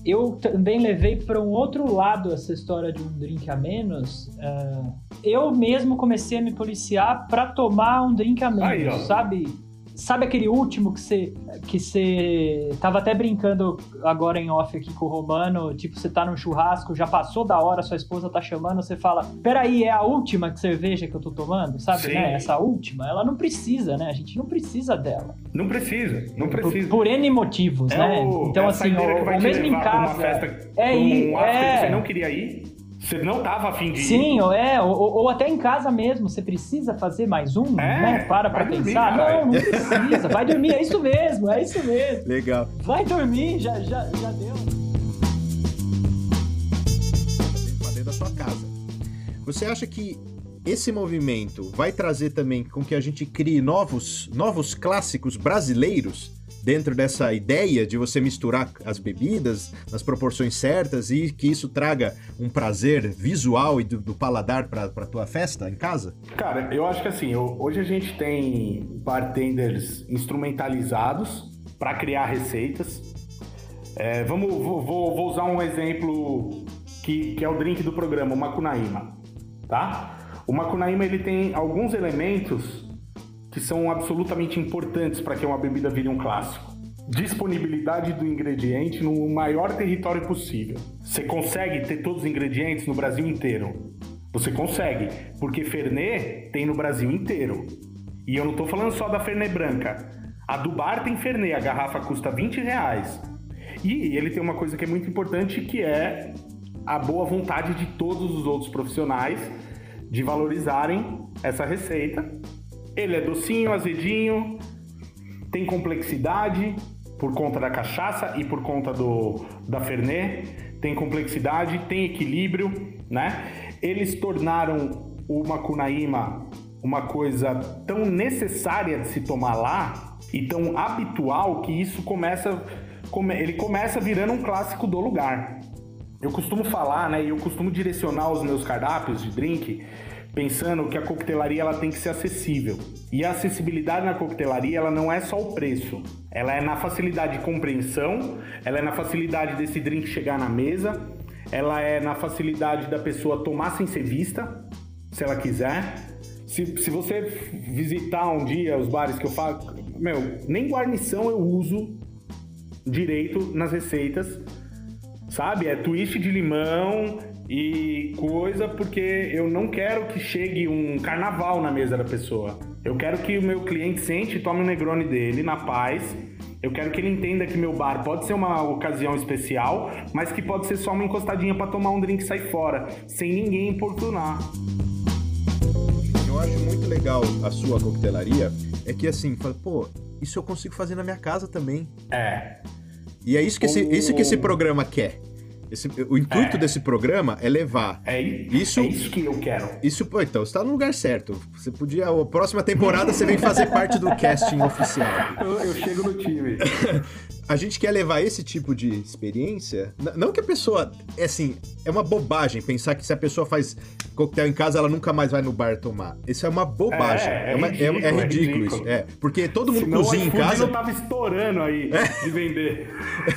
eu também levei para um outro lado essa história de um drink a menos. Uh, eu mesmo comecei a me policiar para tomar um drink a menos, Aí, sabe? Sabe aquele último que você que você tava até brincando agora em off aqui com o Romano, tipo, você tá no churrasco, já passou da hora, sua esposa tá chamando, você fala: "Peraí, é a última cerveja que eu tô tomando?", sabe, Sim. né? Essa última, ela não precisa, né? A gente não precisa dela. Não precisa, não precisa. Por, por N motivos, é né? O, então é assim, o, mesmo em casa, uma festa, é um é, que você não queria ir. Você não tava afim de ir. Sim, ou é, ou, ou, até em casa mesmo, você precisa fazer mais um, é, né? Para pra pensar. Dormir, não, não precisa. Vai dormir, é isso mesmo, é isso mesmo. Legal. Vai dormir, já, já, já deu. dentro da sua casa. Você acha que esse movimento vai trazer também com que a gente crie novos, novos clássicos brasileiros? Dentro dessa ideia de você misturar as bebidas nas proporções certas e que isso traga um prazer visual e do, do paladar para a tua festa em casa? Cara, eu acho que assim, hoje a gente tem bartenders instrumentalizados para criar receitas. É, vamos, vou, vou, usar um exemplo que, que é o drink do programa, o Macunaíma, tá? O Macunaíma ele tem alguns elementos que são absolutamente importantes para que uma bebida vire um clássico. disponibilidade do ingrediente no maior território possível. Você consegue ter todos os ingredientes no Brasil inteiro? Você consegue, porque Fernet tem no Brasil inteiro. E eu não estou falando só da Fernet branca. A do bar tem Fernet, a garrafa custa 20 reais. E ele tem uma coisa que é muito importante, que é a boa vontade de todos os outros profissionais de valorizarem essa receita. Ele é docinho, azedinho, tem complexidade por conta da cachaça e por conta do da Fernet, tem complexidade, tem equilíbrio, né? Eles tornaram o Macunaíma uma coisa tão necessária de se tomar lá e tão habitual que isso começa ele começa virando um clássico do lugar. Eu costumo falar, né, e eu costumo direcionar os meus cardápios de drink pensando que a coquetelaria ela tem que ser acessível. E a acessibilidade na coquetelaria ela não é só o preço, ela é na facilidade de compreensão, ela é na facilidade desse drink chegar na mesa, ela é na facilidade da pessoa tomar sem ser vista, se ela quiser. Se, se você visitar um dia os bares que eu faço, meu, nem guarnição eu uso direito nas receitas, sabe? É twist de limão e coisa porque eu não quero que chegue um carnaval na mesa da pessoa. Eu quero que o meu cliente sente e tome o Negroni dele na paz. Eu quero que ele entenda que meu bar pode ser uma ocasião especial, mas que pode ser só uma encostadinha para tomar um drink e sair fora, sem ninguém importunar. Eu acho muito legal a sua coquetelaria, é que assim, fala, pô, isso eu consigo fazer na minha casa também. É. E é isso que esse, isso que esse programa quer. Esse, o intuito é. desse programa é levar. É isso, é isso que eu quero. Isso, pô, então, você tá no lugar certo. Você podia. A próxima temporada você vem fazer parte do casting oficial. Eu, eu chego no time. a gente quer levar esse tipo de experiência. Não que a pessoa. É assim, é uma bobagem pensar que se a pessoa faz coquetel em casa, ela nunca mais vai no bar tomar. Isso é uma bobagem. É, é, é, uma, é ridículo, é ridículo, isso. É, porque todo mundo Senão cozinha em casa. não tava estourando aí de vender.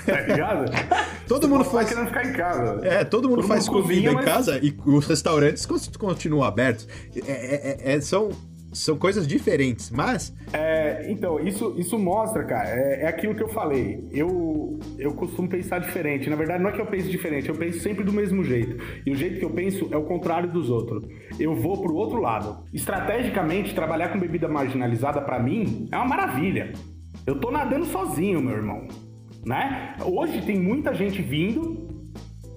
Tá ligado? todo mundo faz. querendo ficar em casa. É, todo mundo todo faz mundo comida cozinha, em mas... casa e os restaurantes continuam abertos. É, são são coisas diferentes, mas. É, então, isso, isso mostra, cara, é, é, aquilo que eu falei. Eu, eu costumo pensar diferente. Na verdade, não é que eu pense diferente, eu penso sempre do mesmo jeito. E o jeito que eu penso é o contrário dos outros. Eu vou pro outro lado. Estrategicamente, trabalhar com bebida marginalizada, para mim, é uma maravilha. Eu tô nadando sozinho, meu irmão. Né? Hoje tem muita gente vindo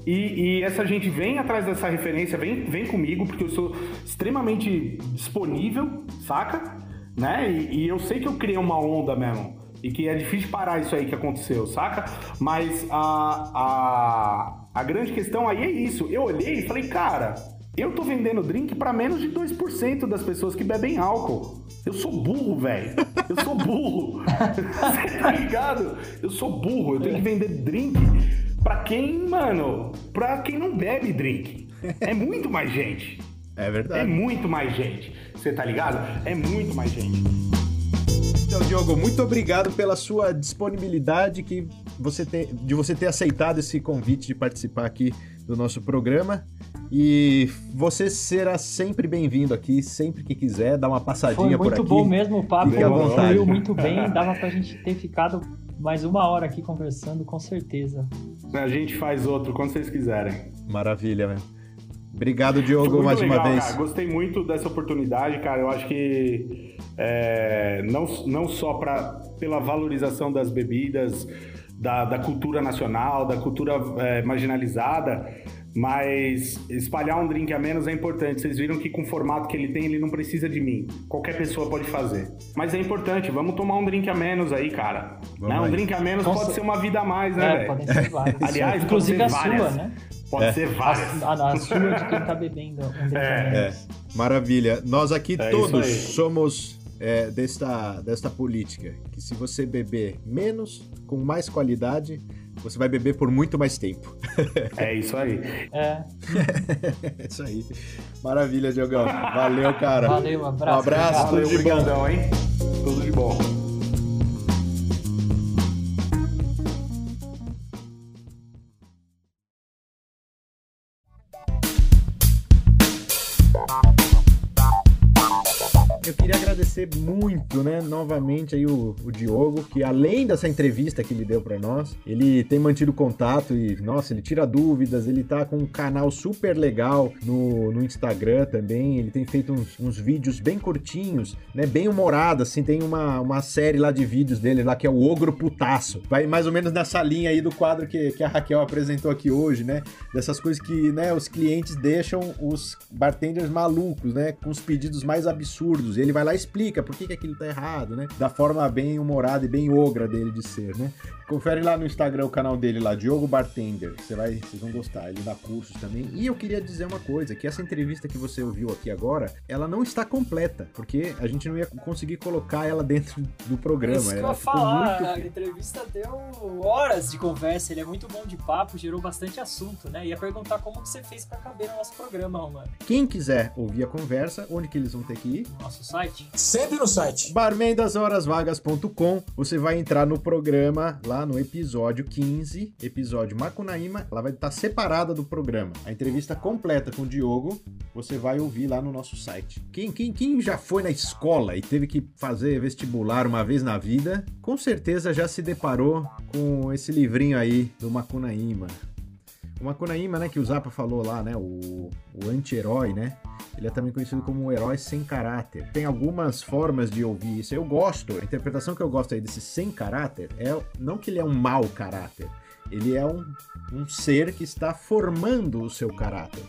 e, e, essa gente vem atrás dessa referência, vem, vem comigo, porque eu sou extremamente disponível, saca? Né? E, e eu sei que eu criei uma onda mesmo. E que é difícil parar isso aí que aconteceu, saca? Mas a, a, a grande questão aí é isso. Eu olhei e falei, cara, eu tô vendendo drink para menos de 2% das pessoas que bebem álcool. Eu sou burro, velho. Eu sou burro. Você tá ligado? Eu sou burro. Eu tenho que vender drink Pra quem, mano, pra quem não bebe drink. É muito mais gente. É verdade. É muito mais gente. Você tá ligado? É muito mais gente. Então, Diogo, muito obrigado pela sua disponibilidade que você ter, de você ter aceitado esse convite de participar aqui do nosso programa. E você será sempre bem-vindo aqui, sempre que quiser, dar uma passadinha por aqui. Foi muito bom mesmo o papo, fluiu muito bem, dava pra gente ter ficado mais uma hora aqui conversando, com certeza. A gente faz outro quando vocês quiserem. Maravilha, velho. Obrigado, Diogo, mais legal, uma vez. Cara. Gostei muito dessa oportunidade, cara. Eu acho que é, não, não só pra, pela valorização das bebidas, da, da cultura nacional, da cultura é, marginalizada, mas espalhar um drink a menos é importante. Vocês viram que com o formato que ele tem, ele não precisa de mim. Qualquer pessoa pode fazer. Mas é importante, vamos tomar um drink a menos aí, cara. Né? Um drink a menos Nossa. pode ser uma vida a mais, né, é, velho? Podem ser várias. Aliás, inclusive a várias. sua, né? Pode é. ser várias. A, a, a sua de quem tá bebendo um drink é. a menos. É. Maravilha. Nós aqui é todos somos é, desta, desta política. Que se você beber menos, com mais qualidade, você vai beber por muito mais tempo. É isso aí. É. é isso aí. Maravilha, Diogão. Valeu, cara. Valeu, um abraço. Um abraço, Valeu, tudo de bom. hein? Tudo de bom. Agradecer muito, né, novamente aí o, o Diogo, que além dessa entrevista que ele deu para nós, ele tem mantido contato e, nossa, ele tira dúvidas, ele tá com um canal super legal no, no Instagram também, ele tem feito uns, uns vídeos bem curtinhos, né, bem humorados, assim, tem uma, uma série lá de vídeos dele lá que é o Ogro Putaço. Vai mais ou menos nessa linha aí do quadro que, que a Raquel apresentou aqui hoje, né, dessas coisas que, né, os clientes deixam os bartenders malucos, né, com os pedidos mais absurdos. Ele vai lá e explica por que, que aquilo tá errado, né, da forma bem humorada e bem ogra dele de ser, né. Confere lá no Instagram o canal dele lá, Diogo Bartender. Você vai, vocês vão gostar. Ele dá cursos também. E eu queria dizer uma coisa, que essa entrevista que você ouviu aqui agora, ela não está completa, porque a gente não ia conseguir colocar ela dentro do programa. Isso que eu ia falar, muito- a entrevista deu horas de conversa, ele é muito bom de papo, gerou bastante assunto, né? Ia perguntar como que você fez pra caber no nosso programa, Romano. Quem quiser ouvir a conversa, onde que eles vão ter que ir? No nosso site. Sempre no site. barmendashorasvagas.com, você vai entrar no programa lá no episódio 15, episódio Macunaíma, ela vai estar separada do programa. A entrevista completa com o Diogo, você vai ouvir lá no nosso site. Quem, quem, quem já foi na escola e teve que fazer vestibular uma vez na vida, com certeza já se deparou com esse livrinho aí do Macunaíma. O Macunaíma, né, que o Zappa falou lá, né, o, o anti-herói, né, ele é também conhecido como um herói sem caráter. Tem algumas formas de ouvir isso. Eu gosto, a interpretação que eu gosto aí desse sem caráter é não que ele é um mau caráter, ele é um, um ser que está formando o seu caráter.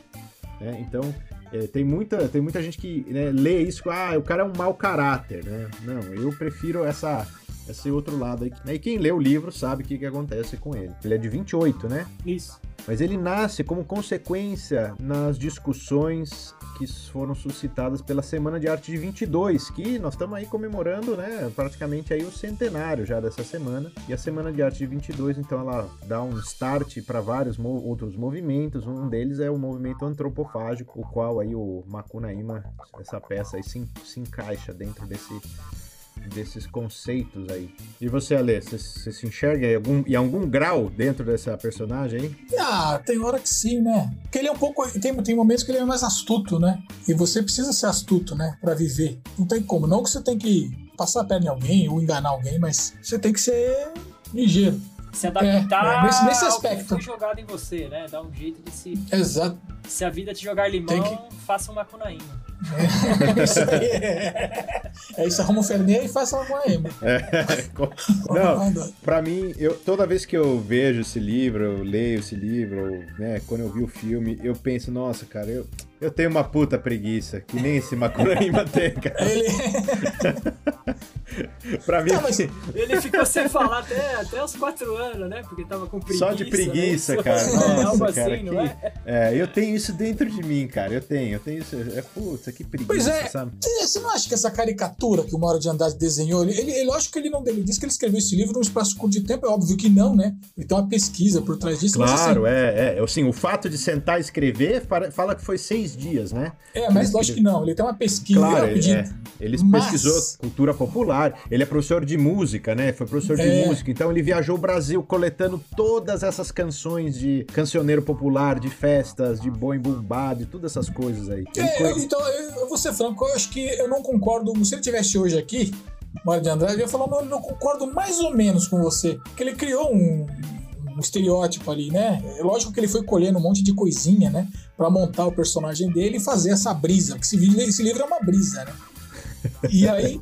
né? Então, é, tem, muita, tem muita gente que né, lê isso, ah, o cara é um mau caráter, né? Não, eu prefiro essa, esse outro lado aí. né? E quem lê o livro sabe o que, que acontece com ele. Ele é de 28, né? Isso. Mas ele nasce como consequência nas discussões que foram suscitadas pela Semana de Arte de 22, que nós estamos aí comemorando, né, praticamente aí o centenário já dessa semana. E a Semana de Arte de 22, então ela dá um start para vários mo- outros movimentos. Um deles é o movimento antropofágico, o qual aí o Macunaíma, essa peça aí se, se encaixa dentro desse desses conceitos aí. E você, Alê, você, você se enxerga em algum, em algum grau dentro dessa personagem aí? Ah, tem hora que sim, né? Porque ele é um pouco. Tem, tem momentos que ele é mais astuto, né? E você precisa ser astuto, né? Pra viver. Não tem como. Não que você tem que passar a perna em alguém ou enganar alguém, mas você tem que ser ligeiro. Se adaptar É, é, nesse- nesse ao aspecto. que foi jogado em você, né? Dá um jeito de se... Exato. Se a vida te jogar limão, Tem faça um macunaíma. É isso aí. É, é isso, arruma um Fernet e faça uma ema. Não, pra mim, eu, toda vez que eu vejo esse livro, eu leio esse livro, ou, né, quando eu vi o filme, eu penso, nossa, cara, eu, eu tenho uma puta preguiça, que nem esse Macunaíma tem, cara. Ele... pra mim, Não, mas- Ele ficou sem falar até, até os quatro anos, né? Porque tava com preguiça. só de preguiça, né? cara. É, Nossa, algo cara, assim, que- não é? é, eu tenho isso dentro de mim, cara. Eu tenho, eu tenho isso. É, putz, que preguiça, Pois é. sabe? Você não acha que essa caricatura que o Mauro de Andrade desenhou, ele, ele, ele acho que ele não ele disse que ele escreveu esse livro num espaço curto de tempo, é óbvio que não, né? Ele tem uma pesquisa por trás disso. mas, Claro, é, é. Assim, o fato de sentar e escrever fala- fala que foi seis dias, né? é, mas lógico que não, ele tem uma pesquisa. Claro, pedi- é. ele Mas- pesquisou cultura popular, ele é professor de música, né? Foi professor de É. música, então ele viajou o Brasil coletando todas essas canções de cancioneiro popular, de festas, de boi bumbado, e todas essas coisas aí. Ele É, foi- eu- então, eu, eu vou ser franco, eu acho que eu não concordo. Se ele tivesse hoje aqui, Mário de Andrade, eu ia falar, não, eu não concordo mais ou menos com você. Porque ele criou um, um estereótipo ali, né? É lógico que ele foi colhendo um monte de coisinha, né? Pra montar o personagem dele e fazer essa brisa. Porque esse, vi- esse livro é uma brisa, né? E aí.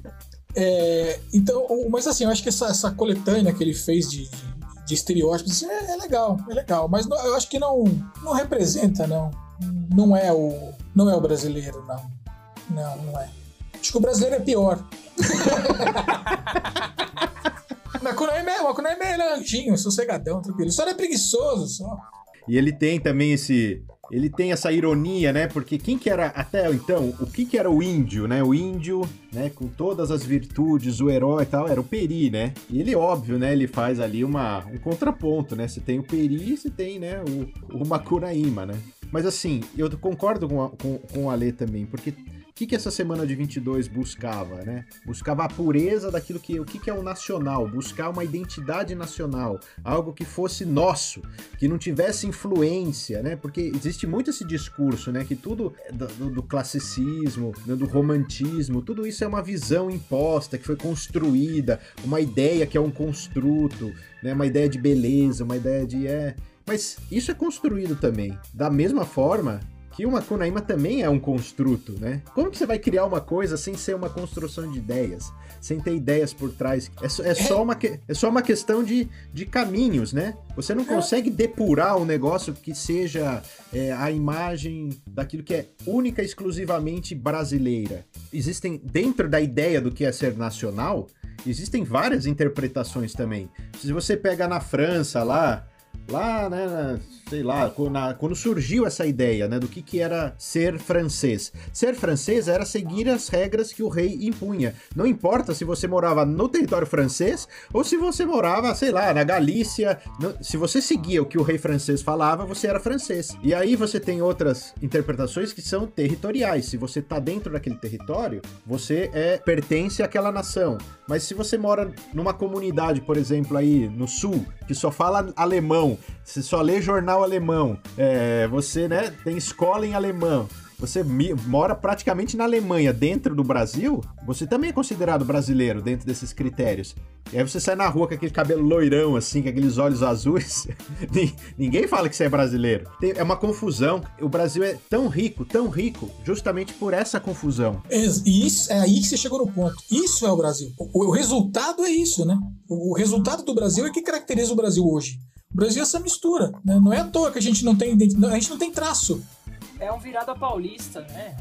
é, então, mas assim, eu acho que essa, essa coletânea que ele fez de, de, de estereótipos assim, é, é legal, é legal. Mas não- eu acho que não, não representa, não. Não é o. Não é o brasileiro, não. Não, não é. Acho que o brasileiro é pior. Macunaíma é, Macunaíma é anjinho, sossegadão, tranquilo. Só ele é preguiçoso, só. E ele tem também esse. Ele tem essa ironia, né? Porque quem que era, até então, o que que era o índio, né? O índio, né, com todas as virtudes, o herói e tal, era o Peri, né? E ele, óbvio, né, ele faz ali uma, um contraponto, né? Você tem o Peri e você tem, né, o, o Macunaíma, né? Mas assim, eu concordo com, a, com, com o Ale também, porque que, que essa semana de 22 buscava, né? Buscava a pureza daquilo que o que, que é o nacional, buscar uma identidade nacional, algo que fosse nosso, que não tivesse influência, né? Porque existe muito esse discurso, né? Que tudo do, do classicismo, né? do romantismo, tudo isso é uma visão imposta, que foi construída, uma ideia que é um construto, né? Uma ideia de beleza, uma ideia de é. Mas isso é construído também. Da mesma forma que uma Kunaíma também é um construto, né? Como que você vai criar uma coisa sem ser uma construção de ideias? Sem ter ideias por trás? É, só, é só, uma, é só uma questão de, de caminhos, né? Você não consegue depurar um negócio que seja é, a imagem daquilo que é única e exclusivamente brasileira. Existem, dentro da ideia do que é ser nacional, existem várias interpretações também. Se você pega na França lá, lá, né, sei lá, quando surgiu essa ideia, né, do que, que era ser francês. Ser francês era seguir as regras que o rei impunha. Não importa se você morava no território francês ou se você morava, sei lá, na Galícia. Se você seguia o que o rei francês falava, você era francês. E aí você tem outras interpretações que são territoriais. Se você tá dentro daquele território, você é pertence àquela nação. Mas se você mora numa comunidade, por exemplo, aí no sul, que só fala alemão, você só lê jornal alemão, é, você né, tem escola em alemão, você mora praticamente na Alemanha, dentro do Brasil, você também é considerado brasileiro dentro desses critérios. E aí você sai na rua com aquele cabelo loirão, assim, com aqueles olhos azuis. Ninguém fala que você é brasileiro. é uma confusão. O Brasil é tão rico, tão rico, justamente por essa confusão. E isso, é aí que você chegou no ponto. Isso é o Brasil. O, o resultado é isso, né? O, o resultado do Brasil é que caracteriza o Brasil hoje. O Brasil é essa mistura. Né? Não é à toa que a gente não tem a gente não tem traço. É um virada paulista, né?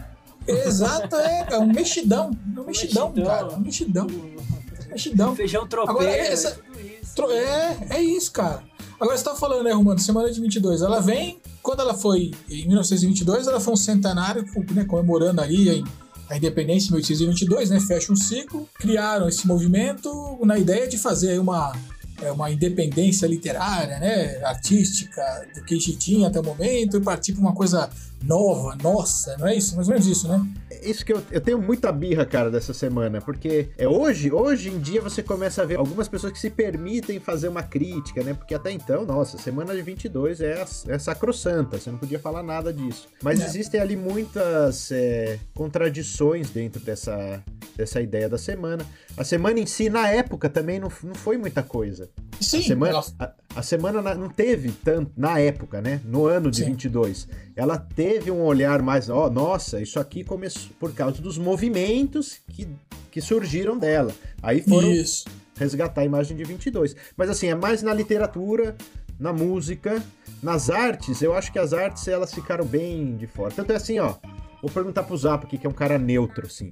Exato, é, é um mexidão. É um mexidão, mexidão cara. Um mexidão. Mexidão. Feijão tropeiro, Agora, essa, é isso. Tro, é, é isso, cara. Agora você tá falando, né, Romano, semana de 22. Ela vem, quando ela foi, em 1922, ela foi um centenário, né, comemorando aí a independência em 1822, né, fecha um ciclo. Criaram esse movimento na ideia de fazer uma é, uma independência literária, né, artística do que a gente tinha até o momento e partir para uma coisa nova, nossa, não é isso? Mais ou menos isso, né? É isso que eu, eu tenho muita birra, cara, dessa semana, porque é hoje, hoje em dia você começa a ver algumas pessoas que se permitem fazer uma crítica, né? Porque até então, nossa, semana de 22 é, é sacrossanta, você não podia falar nada disso. Mas é. existem ali muitas é, contradições dentro dessa, dessa ideia da semana. A semana em si, na época, também não, não foi muita coisa. Sim, a semana, a, a, semana não teve tanto, na época, né? No ano de Sim. 22. Ela teve um olhar mais, ó, oh, nossa, isso aqui começou por causa dos movimentos que, que surgiram dela. Aí foram isso. resgatar a imagem de 22. Mas assim, é mais na literatura, na música, nas artes, eu acho que as artes elas ficaram bem de fora. Tanto é assim, ó, vou perguntar pro Zap aqui, que é um cara neutro, assim.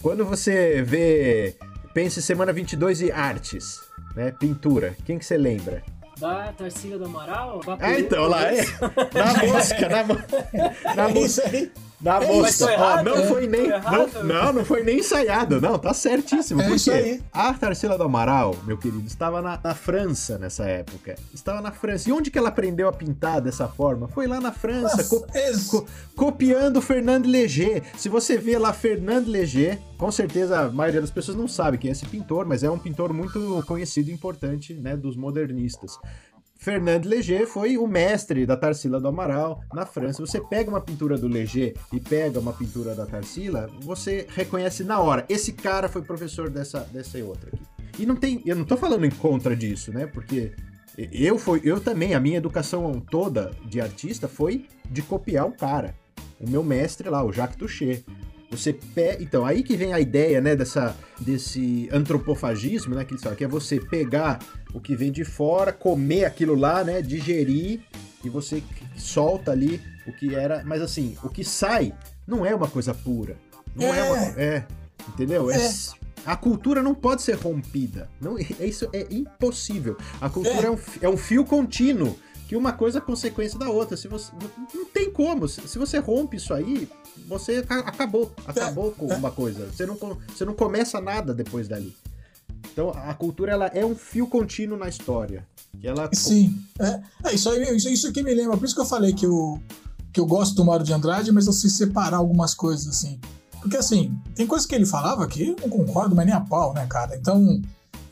Quando você vê, pensa em semana 22 e artes, né? Pintura, quem que você lembra? Da Tarsila do Amaral? Ah, então, lá é. Na mosca, na, na é mosca. Na é ó, não foi nem. Não, não, não foi nem ensaiado. Não, tá certíssimo. É isso aí. A Tarsila do Amaral, meu querido, estava na, na, França nessa época. Estava na França. E onde que ela aprendeu a pintar dessa forma? Foi lá na França, co co copiando Fernando Léger. Se você vê lá Fernando Léger, com certeza a maioria das pessoas não sabe quem é esse pintor, mas é um pintor muito conhecido e importante, né, dos modernistas. Fernand Léger foi o mestre da Tarsila do Amaral na França. Você pega uma pintura do Léger e pega uma pintura da Tarsila, você reconhece na hora. Esse cara foi professor dessa, dessa outra aqui. E não tem, eu não tô falando em contra disso, né? Porque eu foi, eu também, a minha educação toda de artista foi de copiar o cara. O meu mestre lá, o Jacques Toucher. Você pega, então, aí que vem a ideia, né, dessa desse antropofagismo, né, que eles falam, que é você pegar o que vem de fora, comer aquilo lá, né, digerir e você solta ali o que era, mas assim, o que sai não é uma coisa pura. Não é, é uma, é, entendeu? É. é. a cultura não pode ser rompida. Não, é isso é impossível. A cultura é, é um, é um fio contínuo que uma coisa é consequência da outra. Se você não tem como. Se você rompe isso aí, você acabou, acabou com uma coisa. Você não, você não começa nada depois dali. Então a cultura ela é um fio contínuo na história. Que ela... Sim, é, é isso, aí, isso, isso que me lembra. Por isso que eu falei que eu, que eu gosto do Mário de Andrade, mas eu sei separar algumas coisas assim. Porque assim, tem coisas que ele falava que eu não concordo, mas nem a pau, né, cara? Então,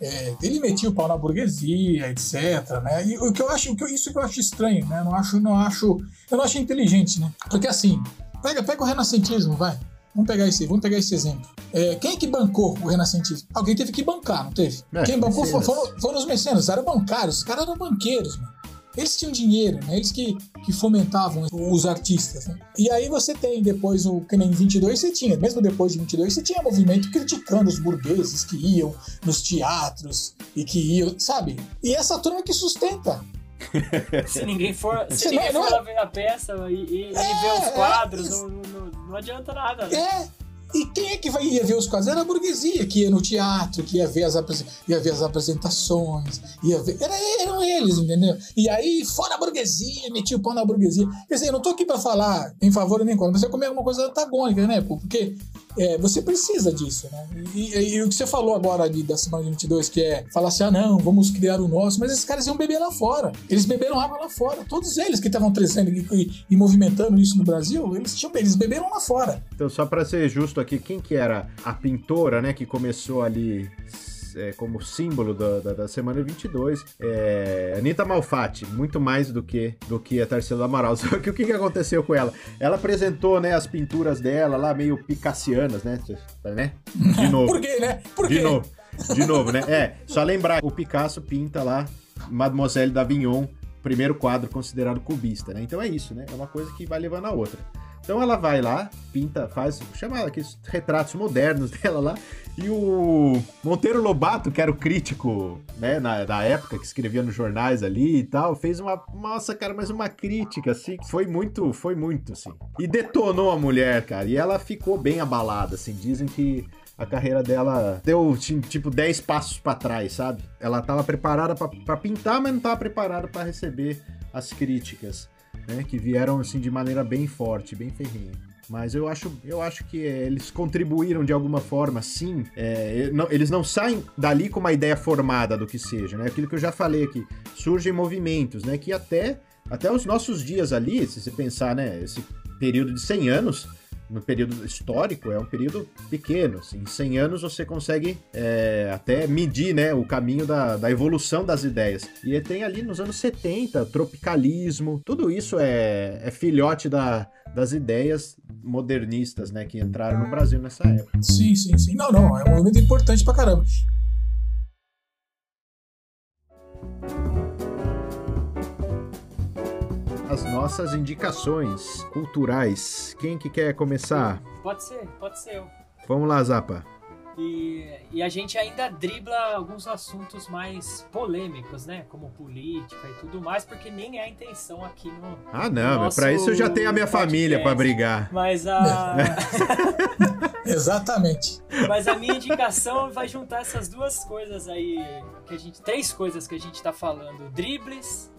é, ele metia o pau na burguesia, etc, né? E o que eu acho, o que isso que eu acho estranho, né? Não acho, não acho, eu não acho inteligente, né? Porque assim, pega, pega o renascentismo, vai. Vamos pegar esse, vamos pegar esse exemplo. É, quem é que bancou o renascentismo? Alguém teve que bancar, não teve? É, quem bancou foram, foram os mecenas, eram bancários, os caras eram banqueiros, mano. Eles tinham dinheiro, né? Eles que, que fomentavam os artistas, né? E aí você tem depois o que nem em 22 você tinha, mesmo depois de 22 você tinha movimento criticando os burgueses que iam nos teatros e que iam, sabe? E essa turma que sustenta. Se ninguém for, se Você ninguém não- for não- lá ver a peça e, e, e É, ver os é, quadros, isso. não, não, não adianta nada, né? É. E quem é que vai, ia ver os quadros? Era a burguesia que ia no teatro, que ia ver as, ia ver as apresentações, ia ver. Era, eram eles, entendeu? E aí, fora a burguesia, metia o pau na burguesia. Quer dizer, eu não tô aqui pra falar em favor nem contra, mas eu comer alguma coisa antagônica, né? Porque é, você precisa disso, né? E, e- e o que você falou agora de, da semana de 22, que é falar assim, ah, não, vamos criar o nosso, mas esses caras iam beber lá fora. Eles beberam água lá fora. Todos eles que estavam trazendo e, e- e movimentando isso no Brasil, eles, tinham, eles beberam lá fora. Então, só para ser justo aqui, quem que era a pintora, né, que começou ali é, como símbolo da, da, da semana 22? É, Anitta Malfatti, muito mais do que do que a Tarsila Amaral. Só que o que, que aconteceu com ela? Ela apresentou, né, as pinturas dela lá meio picassianas, né, né? De novo. Por quê, né? Por De quê? novo. De novo, né? É, só lembrar, o Picasso pinta lá Mademoiselle d'Avignon, primeiro quadro considerado cubista, né? Então é isso, né? É uma coisa que vai levando a outra. Então ela vai lá, pinta, faz, chama aqueles retratos modernos dela lá, e o Monteiro Lobato, que era o crítico, né, na, da época, que escrevia nos jornais ali e tal, fez uma, nossa, cara, mas uma crítica, assim, foi muito, foi muito, assim. E detonou a mulher, cara, e ela ficou bem abalada, assim, dizem que a carreira dela deu ti- tipo 10 passos pra trás, sabe? Ela tava preparada pra pintar, mas não tava preparada pra receber as críticas, né? Que vieram assim de maneira bem forte, bem ferrenha. Mas eu acho, eu acho que é, eles contribuíram de alguma forma, sim. É, não- eles não saem dali com uma ideia formada do que seja, né? Aquilo que eu já falei aqui. Surgem movimentos, né? Que até, até os nossos dias ali, se você pensar, né? Esse período de 100 anos, no período histórico, é um período pequeno. Assim, em 100 anos você consegue é, até medir né, o caminho da, da evolução das ideias. E tem ali nos anos 70, tropicalismo, tudo isso é, é filhote da, das ideias modernistas né, que entraram no Brasil nessa época. Sim, sim, sim. Não, não, é um movimento importante pra caramba. As nossas indicações culturais. Quem que quer começar? Pode ser, pode ser eu. Vamos lá, Zapa. E, e a gente ainda dribla alguns assuntos mais polêmicos, né? Como política e tudo mais, porque nem é a intenção aqui no. Ah, não, mas Nosso pra isso eu já tenho a minha podcast. família pra brigar. Mas a, Exatamente. mas a minha indicação vai juntar essas duas coisas aí. Que a gente, três coisas que a gente tá falando: dribles,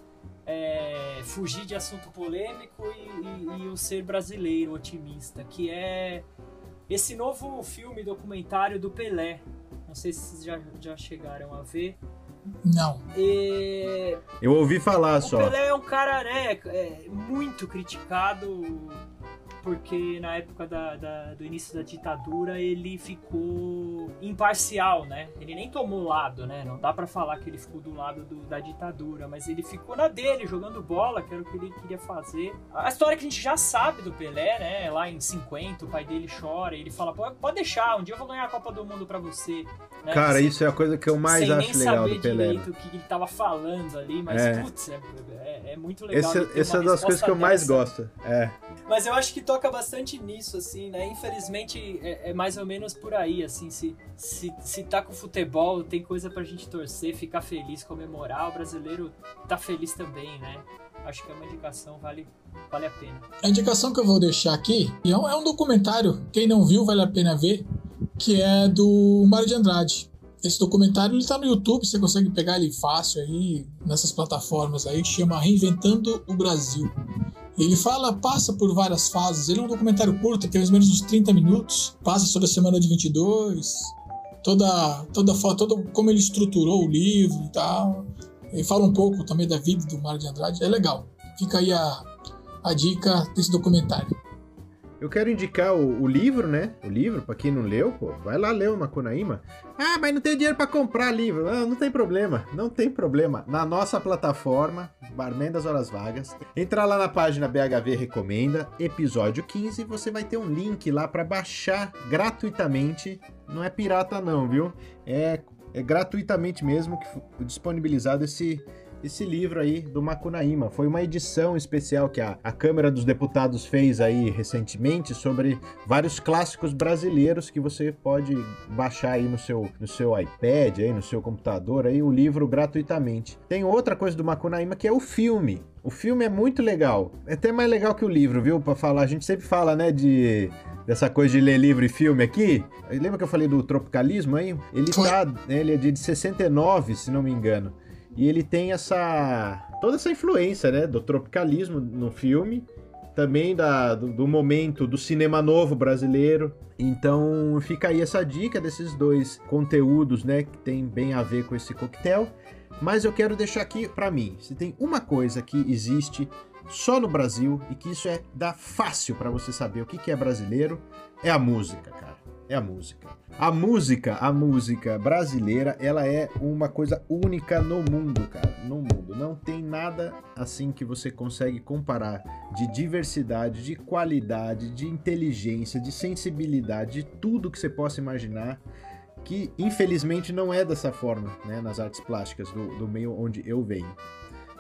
é, fugir de assunto polêmico e, e- e o ser brasileiro otimista, que é esse novo filme documentário do Pelé. Não sei se vocês já, já chegaram a ver. Não. E Eu ouvi falar o só. Pelé é um cara, né, é, muito criticado porque na época da, da- do início da ditadura ele ficou imparcial, né? Ele nem tomou lado, né? Não dá pra falar que ele ficou do lado do- da ditadura, mas ele ficou na dele, jogando bola, que era o que ele queria fazer. A história que a gente já sabe do Pelé, né? Lá em 50, o pai dele chora e ele fala: "Pô, pode deixar, um dia eu vou ganhar a Copa do Mundo pra você. né? Cara, Sem- isso é a coisa que eu mais sem acho nem legal saber do Pelé. né? direito o que ele tava falando ali, mas É. putz, é, é- é muito legal. Essa é uma uma das coisas que eu mais dessa. gosto. É. Mas eu acho que toca bastante nisso, assim, né? Infelizmente é, é mais ou menos por aí, assim, se, se, se tá com futebol, tem coisa pra gente torcer, ficar feliz, comemorar, o brasileiro tá feliz também, né? Acho que é uma indicação, vale, vale a pena. A indicação que eu vou deixar aqui é um, é um documentário, quem não viu vale a pena ver, que é do Mário de Andrade. Esse documentário ele tá no YouTube, você consegue pegar ele fácil aí, nessas plataformas aí, chama Reinventando o Brasil. Ele fala, passa por várias fases. Ele é um documentário curto, tem mais ou menos uns 30 minutos. Passa sobre a semana de 22, toda, toda, todo como ele estruturou o livro e tal. Ele fala um pouco também da vida do Mário de Andrade. É legal. Fica aí a, a dica desse documentário. Eu quero indicar o, o livro, né? O livro, pra quem não leu, pô, vai lá ler o Macunaíma. Ah, mas não tem dinheiro pra comprar livro. Ah, não tem problema, não tem problema. Na nossa plataforma, Barman das Horas Vagas, entra lá na página BHV Recomenda, episódio 15, você vai ter um link lá pra baixar gratuitamente. Não é pirata não, viu? É, é gratuitamente mesmo que disponibilizado esse esse livro aí do Macunaíma. Foi uma edição especial que a, a Câmara dos Deputados fez aí recentemente sobre vários clássicos brasileiros que você pode baixar aí no seu, no seu iPad, aí, no seu computador, aí, o livro gratuitamente. Tem outra coisa do Macunaíma que é o filme. O filme é muito legal. É até mais legal que o livro, viu? Pra falar. A gente sempre fala, né, de dessa coisa de ler livro e filme aqui. Lembra que eu falei do tropicalismo aí? Ele tá, ele é de 69, se não me engano. E ele tem essa toda essa influência, né, do tropicalismo no filme, também da, do, do, momento do cinema novo brasileiro. Então fica aí essa dica desses dois conteúdos, né, que tem bem a ver com esse coquetel. Mas eu quero deixar aqui para mim, se tem uma coisa que existe só no Brasil e que isso é dá fácil para você saber o que, que é brasileiro, é a música, cara é a música. A música, a música brasileira, ela é uma coisa única no mundo, cara, no mundo. Não tem nada assim que você consegue comparar de diversidade, de qualidade, de inteligência, de sensibilidade, de tudo que você possa imaginar que infelizmente não é dessa forma, né, nas artes plásticas do, do meio onde eu venho.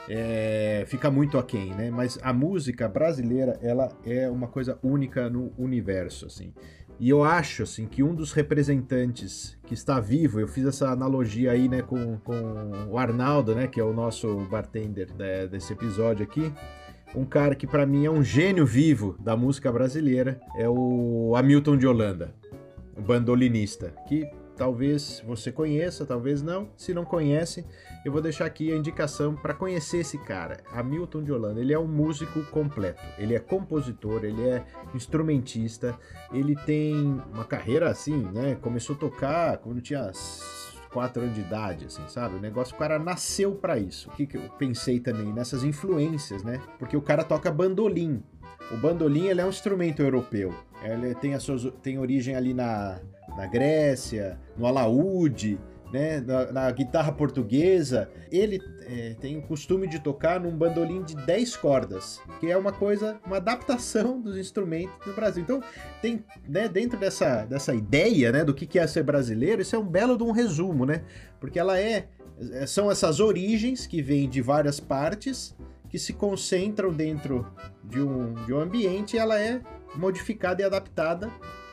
É, fica muito aquém, né? Mas a música brasileira, ela é uma coisa única no universo, assim. E eu acho, assim, que um dos representantes que está vivo, eu fiz essa analogia aí, né, com, com o Arnaldo, né, que é o nosso bartender de, desse episódio aqui. Um cara que para mim é um gênio vivo da música brasileira, é o Hamilton de Holanda, o bandolinista, que talvez você conheça, talvez não. Se não conhece, eu vou deixar aqui a indicação para conhecer esse cara, Hamilton de Holanda. Ele é um músico completo. Ele é compositor, ele é instrumentista, ele tem uma carreira assim, né? Começou a tocar quando tinha quatro anos de idade, assim, sabe? O negócio, o cara nasceu para isso. O que, que eu pensei também nessas influências, né? Porque o cara toca bandolim. O bandolim ele é um instrumento europeu. Ele tem, a sua, tem origem ali na, na Grécia, no alaúde, né, na, na, guitarra portuguesa, ele é, tem o costume de tocar num bandolim de 10 cordas, que é uma coisa, uma adaptação dos instrumentos do Brasil. Então, tem, né, dentro dessa, dessa ideia, né, do que é ser brasileiro, isso é um belo de um resumo, né, porque ela é, é são essas origens que vêm de várias partes, que se concentram dentro de um, de um ambiente e ela é modificada e adaptada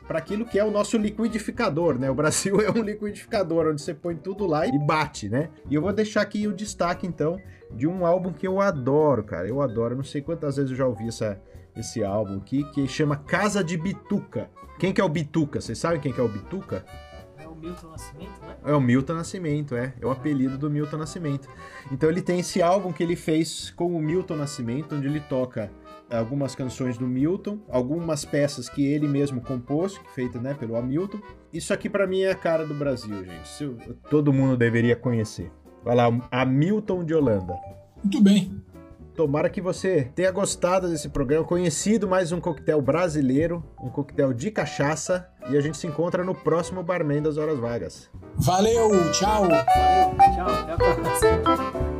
para aquilo que é o nosso liquidificador, né? O Brasil é um liquidificador onde você põe tudo lá e bate, né? E eu vou deixar aqui o destaque então de um álbum que eu adoro, cara. Eu adoro, não sei quantas vezes eu já ouvi essa, esse álbum aqui, que chama Casa de Bituca. Quem que é o Bituca? Vocês sabem quem que é o Bituca? É o Milton Nascimento, né? É o Milton Nascimento, é. É o apelido do Milton Nascimento. Então ele tem esse álbum que ele fez com o Milton Nascimento, onde ele toca algumas canções do Milton, algumas peças que ele mesmo compôs, feita né, pelo Hamilton. Isso aqui para mim é a cara do Brasil, gente. Todo mundo deveria conhecer. Vai lá, Hamilton de Holanda. Muito bem. Tomara que você tenha gostado desse programa, conhecido mais um coquetel brasileiro, um coquetel de cachaça, e a gente se encontra no próximo Barman das Horas Vagas. Valeu, tchau. Valeu, tchau.